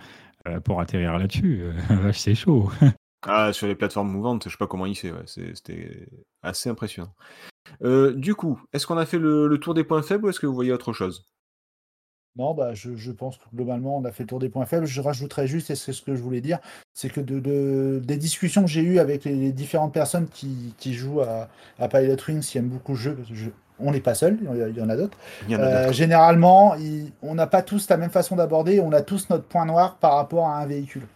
pour atterrir là-dessus. c'est chaud. ah, sur les plateformes mouvantes, je sais pas comment il fait. C'était assez impressionnant. du coup, est-ce qu'on a fait le tour des points faibles ou est-ce que vous voyez autre chose? Non, bah, je, pense que globalement, on a fait le tour des points faibles. Je rajouterais juste, et c'est ce que je voulais dire, c'est que de, des discussions que j'ai eues avec les, différentes personnes qui, jouent à, à Pilot Wings, qui aiment beaucoup le jeu, parce que on n'est pas seul, il y en a d'autres. Euh, généralement, on n'a pas tous la même façon d'aborder, on a tous notre point noir par rapport à un véhicule.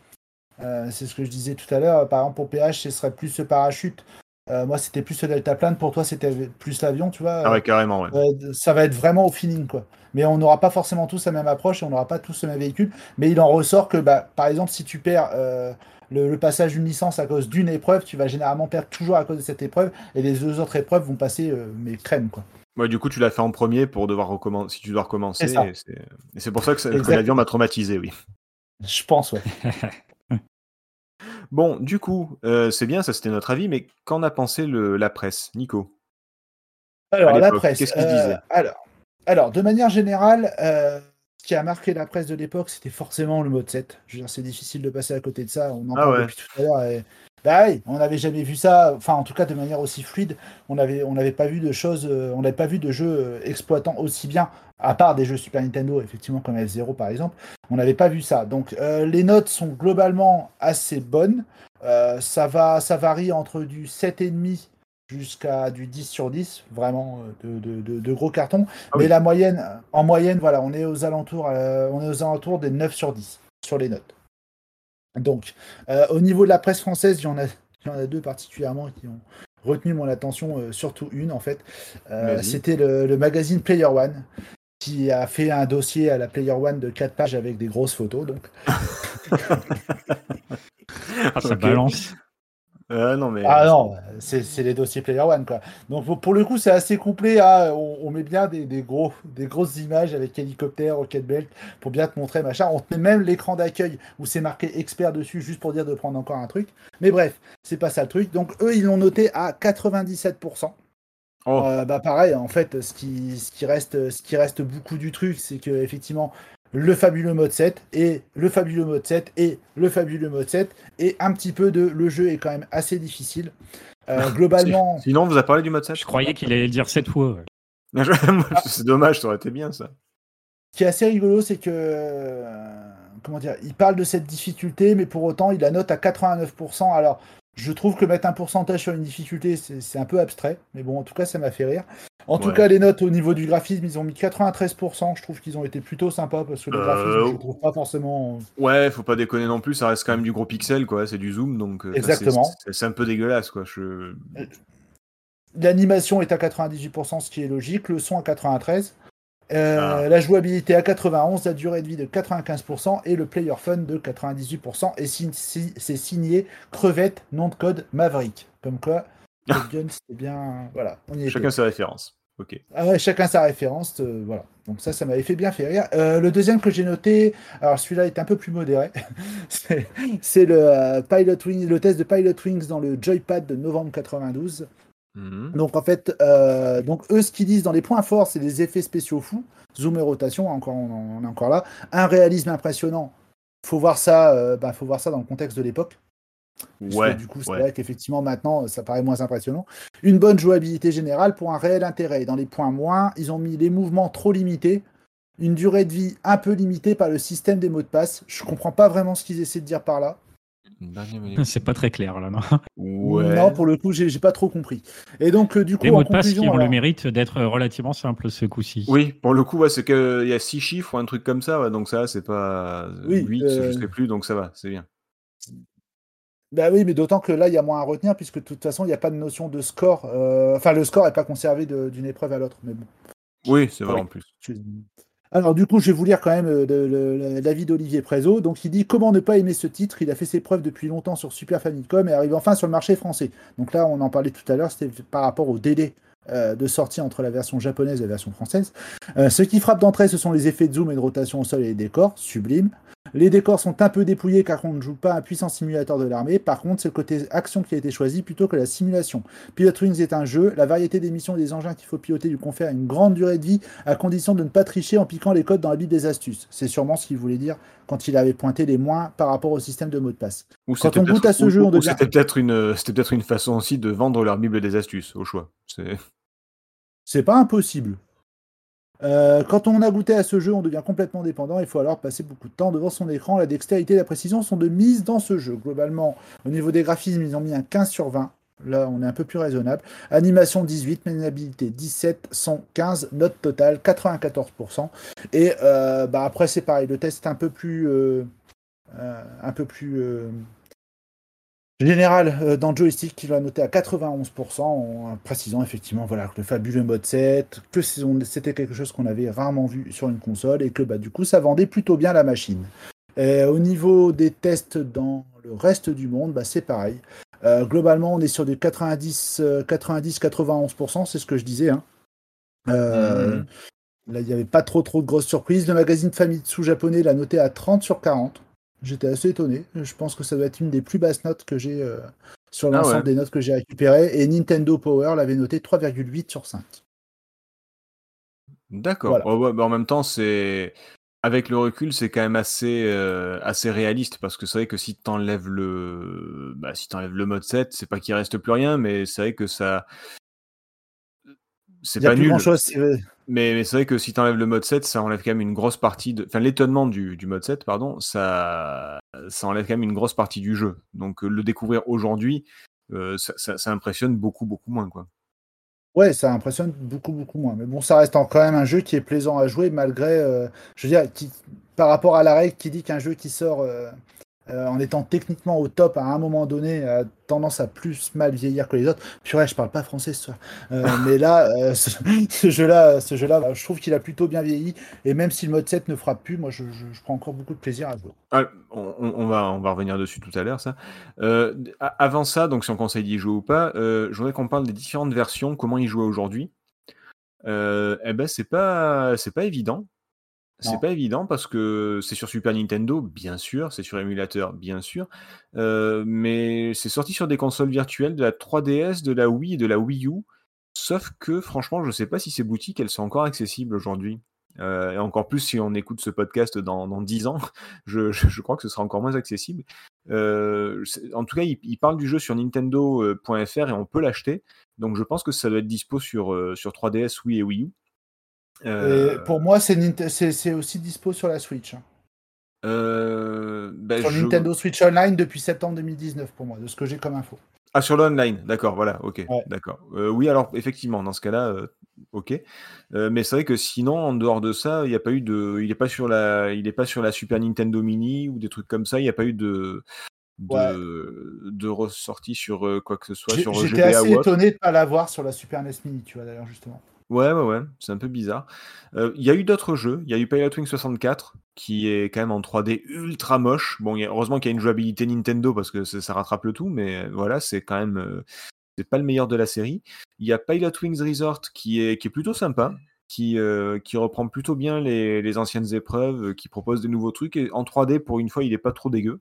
Euh, c'est ce que je disais tout à l'heure. Par exemple, pour PH, ce serait plus ce parachute euh, moi, c'était plus le deltaplane. Pour toi, c'était plus l'avion, tu vois. Ah ouais, carrément, ouais. Euh, ça va être vraiment au feeling, quoi. Mais on n'aura pas forcément tous la même approche et on n'aura pas tous le même véhicule. Mais il en ressort que, bah, par exemple, si tu perds euh, le, passage d'une licence à cause d'une épreuve, tu vas généralement perdre toujours à cause de cette épreuve. Et les deux autres épreuves vont passer, mais crème, quoi. Ouais, du coup, tu l'as fait en premier pour devoir recommencer, si tu dois recommencer. Et c'est pour ça que, l'avion m'a traumatisé, oui. Je pense, ouais. Bon, du coup, euh, c'est bien, ça c'était notre avis, mais qu'en a pensé le, la presse, Nico? Alors, la presse. Qu'est-ce qu'il disait? euh, alors, de manière générale, euh, ce qui a marqué la presse de l'époque, c'était forcément le mode 7. Je veux dire, c'est difficile de passer à côté de ça. On en ah parle depuis tout à l'heure. Bah oui, on n'avait jamais vu ça, enfin en tout cas de manière aussi fluide, on n'avait on pas vu de choses, on n'avait pas vu de jeux exploitant aussi bien, à part des jeux Super Nintendo, effectivement comme F0 par exemple, on n'avait pas vu ça. Donc les notes sont globalement assez bonnes. Euh, ça, va, ça varie entre du 7,5 jusqu'à du 10 sur 10, vraiment euh, de, gros cartons. Ah Mais la moyenne, en moyenne, voilà, on est aux alentours, euh, on est aux alentours des 9 sur 10 sur les notes. Donc, au niveau de la presse française, il y en a, il y en a deux particulièrement qui ont retenu mon attention, surtout une en fait. C'était le, le, magazine Player One qui a fait un dossier à la Player One de 4 pages avec des grosses photos. Donc. Ah, ça balance. Euh, non, mais... Ah non, c'est les dossiers Player One. Quoi. Donc pour le coup, c'est assez complet. Hein. On, met bien des, gros, des grosses images avec hélicoptère, rocket belt pour bien te montrer machin. On te met même l'écran d'accueil où c'est marqué expert dessus juste pour dire de prendre encore un truc. Mais bref, c'est pas ça le truc. Donc eux, ils l'ont noté à 97%. Euh, bah pareil, en fait, ce qui, ce qui, reste, ce qui reste beaucoup du truc, c'est que effectivement, le fabuleux mode 7 et le fabuleux mode 7 et le fabuleux mode 7 et un petit peu de le jeu est quand même assez difficile. Euh, globalement. Sinon, on vous a parlé du mode 7 Je croyais qu'il allait le dire 7 fois. c'est dommage, ça aurait été bien ça. Ce qui est assez rigolo, c'est que. comment dire Il parle de cette difficulté, mais pour autant, il la note à 89%. Alors, je trouve que mettre un pourcentage sur une difficulté, c'est un peu abstrait, mais bon, en tout cas, ça m'a fait rire. En tout cas, les notes au niveau du graphisme, ils ont mis 93%. Je trouve qu'ils ont été plutôt sympas parce que le graphisme, euh, je trouve pas forcément. Ouais, faut pas déconner non plus. Ça reste quand même du gros pixel, quoi. C'est du zoom, donc. Euh, Exactement. C'est un peu dégueulasse, quoi. Je... L'animation est à 98%, ce qui est logique. Le son à 93%. Euh, Ah. La jouabilité à 91%, la durée de vie de 95% et le player fun de 98%. Et si- si- c'est signé crevette, nom de code Maverick. Comme quoi, Top Gun, c'était bien. Voilà, on y était. Chacun ses références. Ok. Ah ouais, chacun sa référence, euh, voilà. Donc ça, ça m'avait fait bien faire rire. Euh, le deuxième que j'ai noté, alors celui-là est un peu plus modéré, c'est c'est le Pilot Wings, le test de Pilot Wings dans le Joypad de novembre 92. Mhm. Donc en fait, euh, donc eux ce qu'ils disent dans les points forts, c'est les effets spéciaux fous, zoom et rotation, encore on, est encore là, un réalisme impressionnant. Faut voir ça, euh, bah, faut voir ça dans le contexte de l'époque. Ouais. du coup, c'est ouais. vrai qu'effectivement, maintenant, ça paraît moins impressionnant. Une bonne jouabilité générale pour un réel intérêt. Et dans les points moins, ils ont mis les mouvements trop limités, une durée de vie un peu limitée par le système des mots de passe. Je comprends pas vraiment ce qu'ils essaient de dire par là. C'est pas très clair là, non Ouais. Non, pour le coup, j'ai pas trop compris. Et donc, euh, du coup, Les mots de passe qui ont le mérite d'être relativement simples ce coup-ci. Oui, pour le coup, ouais, c'est qu'il y a six chiffres ou un truc comme ça, ouais, donc ça, c'est pas Oui, 8, euh, je sais plus, donc ça va, c'est bien. Bah oui, mais d'autant que là, il y a moins à retenir, puisque de toute façon, il n'y a pas de notion de score. Euh, Enfin, le score n'est pas conservé d'une épreuve à l'autre. Mais bon. Oui, c'est vrai Oui. en plus. Alors du coup, je vais vous lire quand même euh, l'avis d'Olivier Prézo. Donc il dit comment ne pas aimer ce titre? Il a fait ses preuves depuis longtemps sur Super Famicom et arrive enfin sur le marché français. Donc là, on en parlait tout à l'heure, c'était par rapport au délai euh, de sortie entre la version japonaise et la version française. Euh, ce qui frappe d'entrée, ce sont les effets de zoom et de rotation au sol et les décors, sublime. Les décors sont un peu dépouillés car on ne joue pas un puissant simulateur de l'armée. Par contre, c'est le côté action qui a été choisi plutôt que la simulation. Pilot Wings est un jeu. La variété des missions et des engins qu'il faut piloter lui confère une grande durée de vie à condition de ne pas tricher en piquant les codes dans la Bible des astuces. C'est sûrement ce qu'il voulait dire quand il avait pointé les moins par rapport au système de mot de passe. Ou Quand c'était on goûte peut-être- à ce ou- jeu, on ou devient- C'était peut-être une, façon aussi de vendre leur Bible des astuces, au choix. C'est pas impossible. Euh, quand on a goûté à ce jeu, on devient complètement dépendant. Il faut alors passer beaucoup de temps devant son écran. La dextérité et la précision sont de mise dans ce jeu. Globalement, au niveau des graphismes, ils ont mis un 15 sur 20. Là, on est un peu plus raisonnable. Animation 18, maniabilité 17, son 15, note totale 94%. Et euh, bah, après, c'est pareil. Le test est un peu plus, euh, un peu plus général euh, dans joystick qui va noter à 91% en précisant effectivement voilà, que le fabuleux mode 7, que c'était quelque chose qu'on avait rarement vu sur une console et que bah, du coup ça vendait plutôt bien la machine. Et au niveau des tests dans le reste du monde, bah, c'est pareil. Euh, globalement, on est sur des 90, euh, 90-91%, c'est ce que je disais. hein. Euh, Mhm. Là, il n'y avait pas trop trop de grosses surprises. Le magazine Famitsu japonais l'a noté à 30 sur 40. J'étais assez étonné. Je pense que ça doit être une des plus basses notes que j'ai euh, sur Ah l'ensemble ouais. des notes que j'ai récupérées. Et Nintendo Power l'avait noté 3,8 sur 5. D'accord. Voilà. Oh, ouais, bah, en même temps, c'est avec le recul, c'est quand même assez euh, assez réaliste parce que c'est vrai que si t'enlèves le bah, si t'enlèves le mode 7, c'est pas qu'il reste plus rien, mais c'est vrai que ça c'est pas nul. chose. Mais, mais c'est vrai que si tu enlèves le mode 7, ça enlève quand même une grosse partie de. Enfin, l'étonnement du, du mode 7, pardon, ça, ça enlève quand même une grosse partie du jeu. Donc, euh, le découvrir aujourd'hui, euh, ça, ça- ça impressionne beaucoup, beaucoup moins, quoi. Ouais, ça impressionne beaucoup, beaucoup moins. Mais bon, ça reste quand même un jeu qui est plaisant à jouer malgré, euh, je veux dire, qui, par rapport à la règle qui dit qu'un jeu qui sort euh, euh, en étant techniquement au top à un moment donné a tendance à plus mal vieillir que les autres. Purée, je parle pas français ce soir. Euh, mais là, euh, ce, ce jeu-là, ce jeu-là, je trouve qu'il a plutôt bien vieilli. Et même si le mode 7 ne frappe plus, moi, je, je- je prends encore beaucoup de plaisir à jouer. Ah, on, va, on va revenir dessus tout à l'heure, ça. Euh, avant ça, donc si on conseille d'y jouer ou pas, euh, je voudrais qu'on parle des différentes versions, comment y jouer aujourd'hui. Euh, eh ben, c'est pas, c'est pas évident. C'est pas évident parce que c'est sur Super Nintendo, bien sûr, c'est sur émulateur, bien sûr, euh, mais c'est sorti sur des consoles virtuelles de la 3DS, de la Wii et de la Wii U. Sauf que, franchement, je sais pas si ces boutiques, elles sont encore accessibles aujourd'hui. Euh, et encore plus si on écoute ce podcast dans, dans 10 ans, je, je- je crois que ce sera encore moins accessible. Euh, en tout cas, il, il parle du jeu sur Nintendo.fr et on peut l'acheter. Donc je pense que ça doit être dispo sur, sur 3DS, Wii et Wii U. Euh, pour moi, c'est aussi dispo sur la Switch. hein. euh, ben, Sur je- Nintendo Switch Online depuis septembre 2019 pour moi, de ce que j'ai comme info. Ah, sur l'online, d'accord, voilà, ok, Ouais. d'accord. Euh, oui, alors effectivement, dans ce cas-là, euh, ok. Euh, mais c'est vrai que sinon, en dehors de ça, il n'y a pas eu de, il est pas sur la, il est pas sur la Super Nintendo Mini ou des trucs comme ça. Il n'y a pas eu de, de, de ressortie sur quoi que ce soit, sur J'étais assez étonné de ne pas l'avoir sur la Super NES Mini, tu vois, d'ailleurs, justement. Ouais, ouais, ouais, c'est un peu bizarre. Il y a eu d'autres jeux. Il y a eu Pilot Wing 64, qui est quand même en 3D ultra moche. Bon, heureusement qu'il y a une jouabilité Nintendo parce que ça, rattrape le tout, mais voilà, c'est quand même. c'est pas le meilleur de la série. Il y a Pilot Wings Resort qui est, qui est plutôt sympa, qui, qui reprend plutôt bien les, les, anciennes épreuves, qui propose des nouveaux trucs. Et en 3D, pour une fois, il est pas trop dégueu.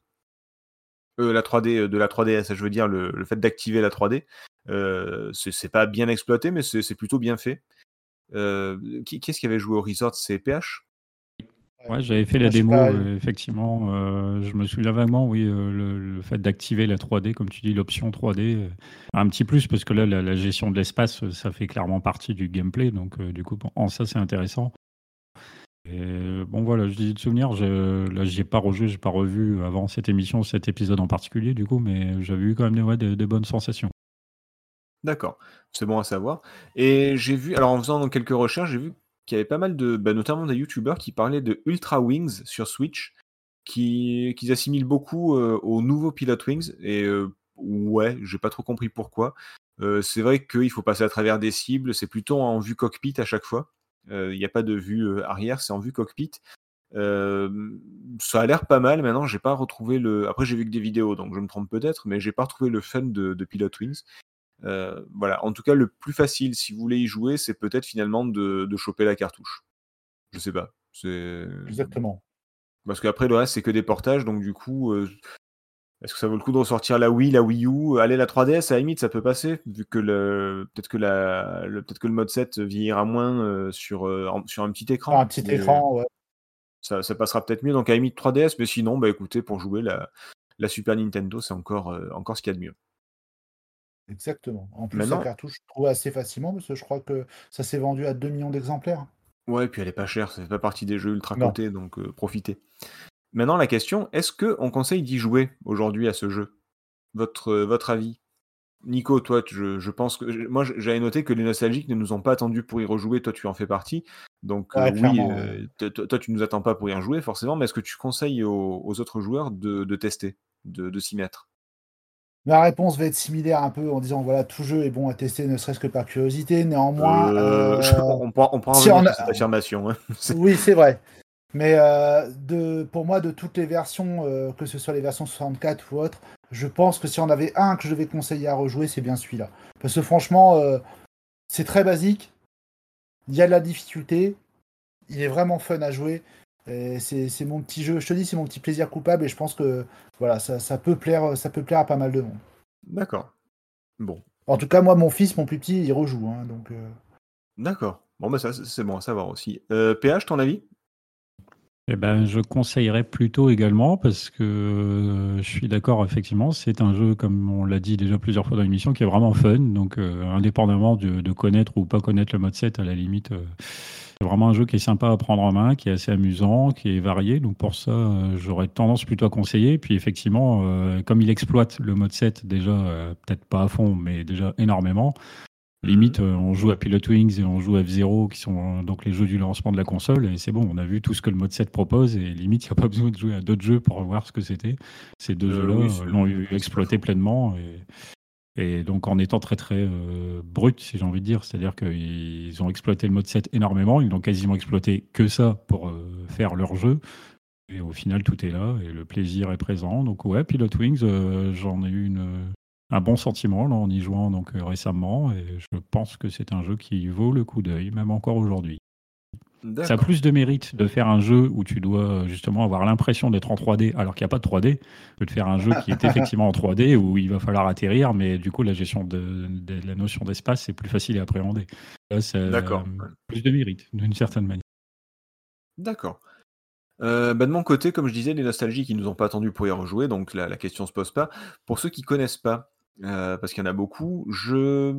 La 3D de la 3DS, je veux dire, le, le fait d'activer la 3D. c'est pas bien exploité, mais c'est plutôt bien fait. qui, est-ce qui avait joué au Resort? C'est PH Ouais, j'avais fait la démo, effectivement. Euh, je me souviens vaguement, oui, le, fait d'activer la 3D, comme tu dis, l'option 3D, un petit plus, parce que là, la, gestion de l'espace, ça fait clairement partie du gameplay. Donc, du coup, en ça, c'est intéressant. Et bon, voilà, je dis de souvenir, là, j'y ai pas rejoué, j'ai pas revu avant cette émission, cet épisode en particulier, du coup, mais j'avais eu quand même des, bonnes sensations. D'accord, c'est bon à savoir. Et j'ai vu, alors en faisant quelques recherches, j'ai vu qu'il y avait pas mal de, bah, notamment des youtubeurs qui parlaient de Ultra Wings sur Switch, qui, qui assimilent beaucoup euh, au nouveau Pilot Wings. Et euh, ouais, j'ai pas trop compris pourquoi. Euh, c'est vrai qu'il faut passer à travers des cibles, c'est plutôt en vue cockpit à chaque fois. Il n'y a pas de vue arrière, c'est en vue cockpit. ça a l'air pas mal. Maintenant, j'ai pas retrouvé le. Après, j'ai vu que des vidéos, donc je me trompe peut-être, mais j'ai pas retrouvé le fun de, de Pilot Wings. Euh, voilà. En tout cas, le plus facile, si vous voulez y jouer, c'est peut-être finalement de, choper la cartouche. Je sais pas. C'est exactement. Parce qu'après le reste, c'est que des portages, donc du coup, euh, est-ce que ça vaut le coup de ressortir la Wii, la Wii U, aller la 3DS à la limite, ça peut passer, vu que le peut-être que la le, peut-être que le mode 7 vieillira moins euh, sur sur un petit écran. un petit écran, ouais. Ça, passera peut-être mieux. Donc à la limite 3DS, mais sinon, bah écoutez, pour jouer la, la Super Nintendo, c'est encore encore ce qu'il y a de mieux. Exactement. En plus, la cartouche, je trouve assez facilement parce que je crois que ça s'est vendu à 2 millions d'exemplaires. Ouais, et puis elle est pas chère, ça fait pas partie des jeux ultra cotés, donc profitez. Maintenant, la question, est-ce qu'on conseille d'y jouer aujourd'hui à ce jeu? Votre, votre avis? Nico, toi, je, pense que. Moi, j'avais noté que les nostalgiques ne nous ont pas attendus pour y rejouer. Toi, tu en fais partie. Donc, oui, toi, tu nous attends pas pour y rejouer, forcément. Mais est-ce que tu conseilles aux, autres joueurs de, tester, de s'y mettre? Ma réponse va être similaire un peu en disant voilà, tout jeu est bon à tester, ne serait-ce que par curiosité. Néanmoins, euh, euh, on prend, on prend cette affirmation. Hein. oui, c'est vrai. Mais euh, de, pour moi, de toutes les versions, que ce soit les versions 64 ou autres, je pense que si on avait un que je vais conseiller à rejouer, c'est bien celui-là. Parce que franchement, c'est très basique. Il y a de la difficulté. Il est vraiment fun à jouer. C'est mon petit jeu, je te dis, c'est mon petit plaisir coupable et je pense que voilà, ça, peut, plaire, ça peut plaire à pas mal de monde. D'accord. Bon. En tout cas, moi, mon fils, mon plus petit, il rejoue. Hein, donc, euh. D'accord. Bon, bah, ça, c'est bon à savoir aussi. Euh, PH, ton avis? Eh ben, je conseillerais plutôt également parce que euh, je suis d'accord, effectivement, c'est un jeu, comme on l'a dit déjà plusieurs fois dans l'émission, qui est vraiment fun. Donc, indépendamment de, connaître ou pas connaître le mode 7, à la limite, c'est vraiment un jeu qui est sympa à prendre en main, qui est assez amusant, qui est varié. Donc pour ça, euh, j'aurais tendance plutôt à conseiller. Puis effectivement, euh, comme il exploite le mode 7 déjà, euh, peut-être pas à fond, mais déjà énormément. Limite, on joue à Pilot Wings et on joue à F-Zero, qui sont donc les jeux du lancement de la console. Et c'est bon, on a vu tout ce que le mode 7 propose. Et limite, il n'y a pas besoin de jouer à d'autres jeux pour voir ce que c'était. Ces deux jeux-là l'ont exploité pleinement. Et, et donc en étant très très euh, brut, si j'ai envie de dire, c'est-à-dire qu'ils ont exploité le mode 7 énormément, ils n'ont quasiment exploité que ça pour euh, faire leur jeu. Et au final, tout est là et le plaisir est présent. Donc ouais, Pilot Wings, euh, j'en ai eu une, un bon sentiment là, en y jouant donc récemment et je pense que c'est un jeu qui vaut le coup d'œil, même encore aujourd'hui. Ça a plus de mérite de faire un jeu où tu dois euh, justement avoir l'impression d'être en 3D alors qu'il n'y a pas de 3D que de faire un jeu qui est effectivement en 3D où il va falloir atterrir, mais du coup la gestion de, la notion d'espace c'est plus facile à appréhender. D'accord. plus de mérite d'une certaine manière. D'accord. Euh, bah, de mon côté, comme je disais, les nostalgies qui nous ont pas attendu pour y rejouer, donc la, la question se pose pas. Pour ceux qui connaissent pas, euh, parce qu'il y en a beaucoup, je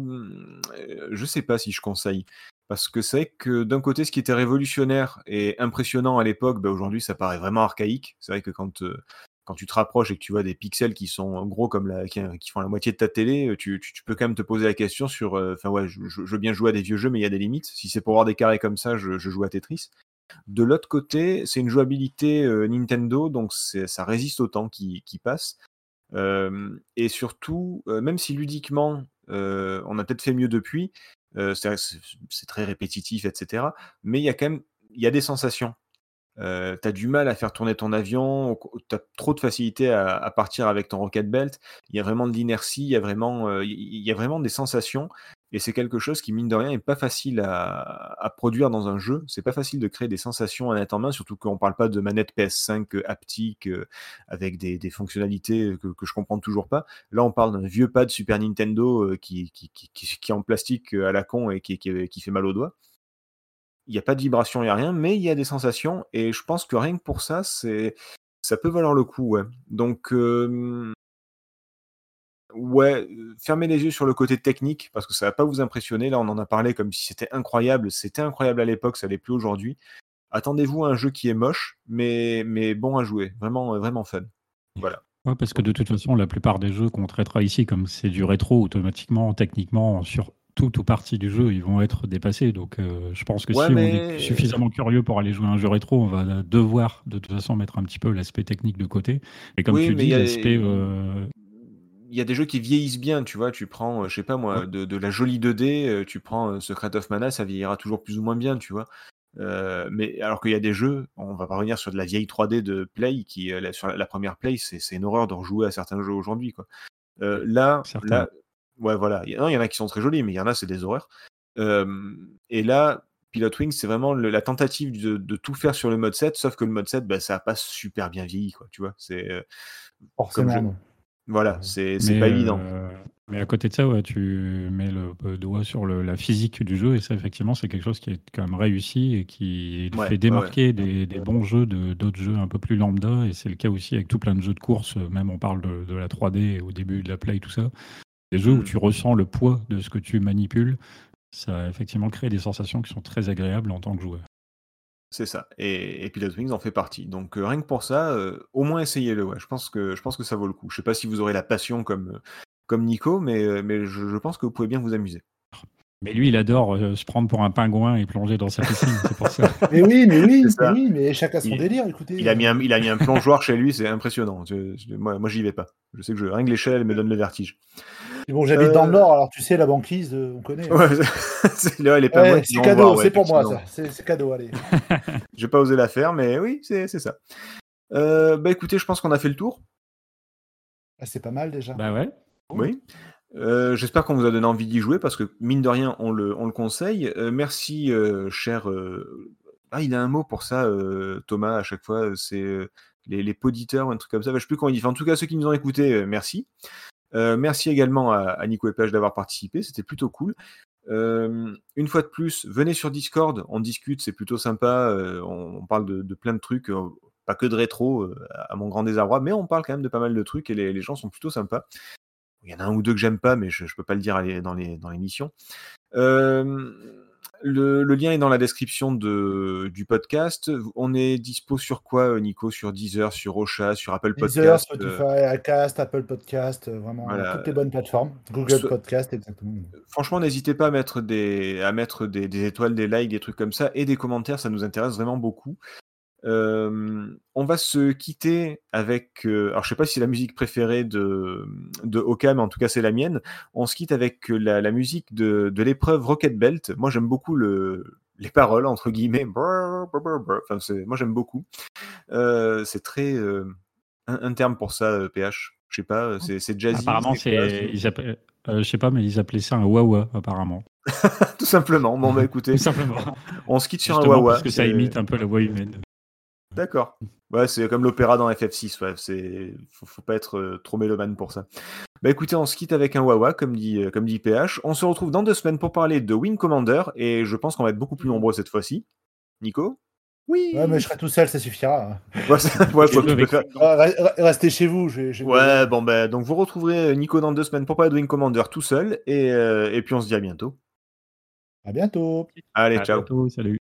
je sais pas si je conseille. Parce que c'est vrai que d'un côté, ce qui était révolutionnaire et impressionnant à l'époque, bah, aujourd'hui, ça paraît vraiment archaïque. C'est vrai que quand, euh, quand tu te rapproches et que tu vois des pixels qui sont gros comme la, qui, font la moitié de ta télé, euh, tu, tu, peux quand même te poser la question sur, euh, enfin ouais, je, veux bien jouer à des vieux jeux, mais il y a des limites. Si c'est pour avoir des carrés comme ça, je, joue à Tetris. De l'autre côté, c'est une jouabilité Nintendo, donc ça résiste au temps qui, qui passe. Et surtout, même si ludiquement, on a peut-être fait mieux depuis, c'est très répétitif, etc. Mais il y a quand même y a des sensations. Euh, tu as du mal à faire tourner ton avion, tu as trop de facilité à, partir avec ton rocket belt. Il y a vraiment de l'inertie, il il y a vraiment des sensations. Et c'est quelque chose qui, mine de rien, est pas facile à, produire dans un jeu. C'est pas facile de créer des sensations à en main, surtout qu'on parle pas de manette PS5 haptique avec des, fonctionnalités que, que, je comprends toujours pas. Là, on parle d'un vieux pad Super Nintendo qui, est en plastique à la con et qui, fait mal aux doigts. Il n'y a pas de vibration, il n'y a rien, mais il y a des sensations. Et je pense que rien que pour ça, ça peut valoir le coup. Donc, ouais, fermez les yeux sur le côté technique parce que ça va pas vous impressionner. Là, on en a parlé comme si c'était incroyable. C'était incroyable à l'époque, ça l'est plus aujourd'hui. Attendez-vous à un jeu qui est moche, mais, mais bon à jouer. Vraiment, vraiment fun. Voilà. Ouais, parce que de toute façon, la plupart des jeux qu'on traitera ici, comme c'est du rétro, automatiquement, techniquement, sur toute ou partie du jeu, ils vont être dépassés. Donc, euh, je pense que si on est suffisamment curieux pour aller jouer à un jeu rétro, on va devoir de toute façon mettre un petit peu l'aspect technique de côté. Et comme tu dis, l'aspect euh, y a des jeux qui vieillissent bien, tu vois. Tu prends, euh, je sais pas moi, de, la jolie 2D, euh, tu prends euh, Secret of Mana, ça vieillira toujours plus ou moins bien, tu vois. mais alors qu'il y a des jeux, on va pas revenir sur de la vieille 3D de Play, qui sur la, première Play, c'est une horreur de rejouer à certains jeux aujourd'hui, quoi. là, là, ouais, voilà. Il y, en a qui sont très jolis, mais il y en a, c'est des horreurs. et là, Pilot Wings, c'est vraiment la tentative de, tout faire sur le mode 7, sauf que le mode 7, bah, ça a pas super bien vieilli, quoi, tu vois. C'est Forcément. Voilà, c'est pas évident. Euh, mais à côté de ça, ouais, tu mets le doigt sur le, la physique du jeu, et ça, effectivement, c'est quelque chose qui est quand même réussi et qui fait démarquer Des, des, bons jeux de d'autres jeux un peu plus lambda, et c'est le cas aussi avec tout plein de jeux de course, même on parle de, de la 3D au début de la Play, tout ça. Des jeux où mmh. tu ressens le poids de ce que tu manipules, ça a effectivement créé des sensations qui sont très agréables en tant que joueur. C'est ça. Et, et Pilot Wings en fait partie. Donc euh, rien que pour ça, euh, au moins essayez-le. Ouais. Je pense que je pense que ça vaut le coup. Je sais pas si vous aurez la passion comme comme Nico, mais euh, mais je, pense que vous pouvez bien vous amuser. Mais lui, il adore se prendre pour un pingouin et plonger dans sa piscine, c'est pour ça. Mais oui, mais oui, mais oui, mais chacun son délire. Écoutez. Il a mis un, il a mis un plongeoir chez lui, c'est impressionnant. moi, moi j'y vais pas. Je sais que je, rien que l'échelle, elle me donne le vertige. Bon, j'habite dans le Nord, alors tu sais, la banquise, on connaît. Hein. Ouais, c'est c'est cadeau, c'est pour moi, ça. C'est cadeau, allez. J'ai pas osé la faire, mais oui, c'est ça. Euh, bah écoutez, je pense qu'on a fait le tour. Ah, c'est pas mal déjà. Bah ouais. Oui. Euh, j'espère qu'on vous a donné envie d'y jouer parce que mine de rien, on le, on le conseille. Euh, merci, cher. Ah, il a un mot pour ça, Thomas, à chaque fois. C'est les, les poditeurs ou un truc comme ça. je sais plus comment il dit. en tout cas, ceux qui nous ont écoutés, merci. Euh, merci également à, Nico et Page d'avoir participé, c'était plutôt cool. Euh, une fois de plus, venez sur Discord, on discute, c'est plutôt sympa. Euh, on, parle de, plein de trucs, pas que de rétro, à mon grand désarroi, mais on parle quand même de pas mal de trucs et les, gens sont plutôt sympas. Il y en a un ou deux que j'aime pas, mais je, ne peux pas le dire dans l'émission. Dans le, lien est dans la description de, du podcast. On est dispo sur quoi, Nico? Sur Deezer, sur Ocha, sur Apple Podcast Deezer, Spotify, Acast, Apple Podcast, euh, vraiment toutes les bonnes plateformes. Google Podcast, exactement. Franchement, n'hésitez pas à mettre, des, à mettre des, des, étoiles, des likes, des trucs comme ça, et des commentaires, ça nous intéresse vraiment beaucoup on va se quitter avec. alors, je sais pas si c'est la musique préférée de, de Oka, mais en tout cas, c'est la mienne. On se quitte avec la, musique de, de l'épreuve Rocket Belt. Moi, j'aime beaucoup le, les paroles, entre guillemets. Enfin, moi, j'aime beaucoup. c'est très. Un, terme pour ça, PH. Je sais pas, c'est jazzy. Apparemment, c'est. je sais pas, mais ils appelaient ça un wawa, apparemment. Tout simplement. Bon, bah écoutez. Tout simplement. On se quitte sur un wawa. Parce que ça imite un peu la voix humaine. D'accord. Ouais, c'est comme l'opéra dans FF6. Ouais. C'est, faut, pas être euh, trop mélomane pour ça. Bah écoutez, on se quitte avec un Wawa, comme dit, euh, comme dit PH. On se retrouve dans deux semaines pour parler de Wing Commander, et je pense qu'on va être beaucoup plus nombreux cette fois-ci. Nico? Oui. Ouais, mais je serai tout seul, ça suffira. Restez chez vous. ouais, bon, ben, donc vous retrouverez euh, Nico dans deux semaines pour parler de Wing Commander tout seul, et, et puis on se dit à bientôt. À bientôt. Allez, ciao. Bientôt, salut.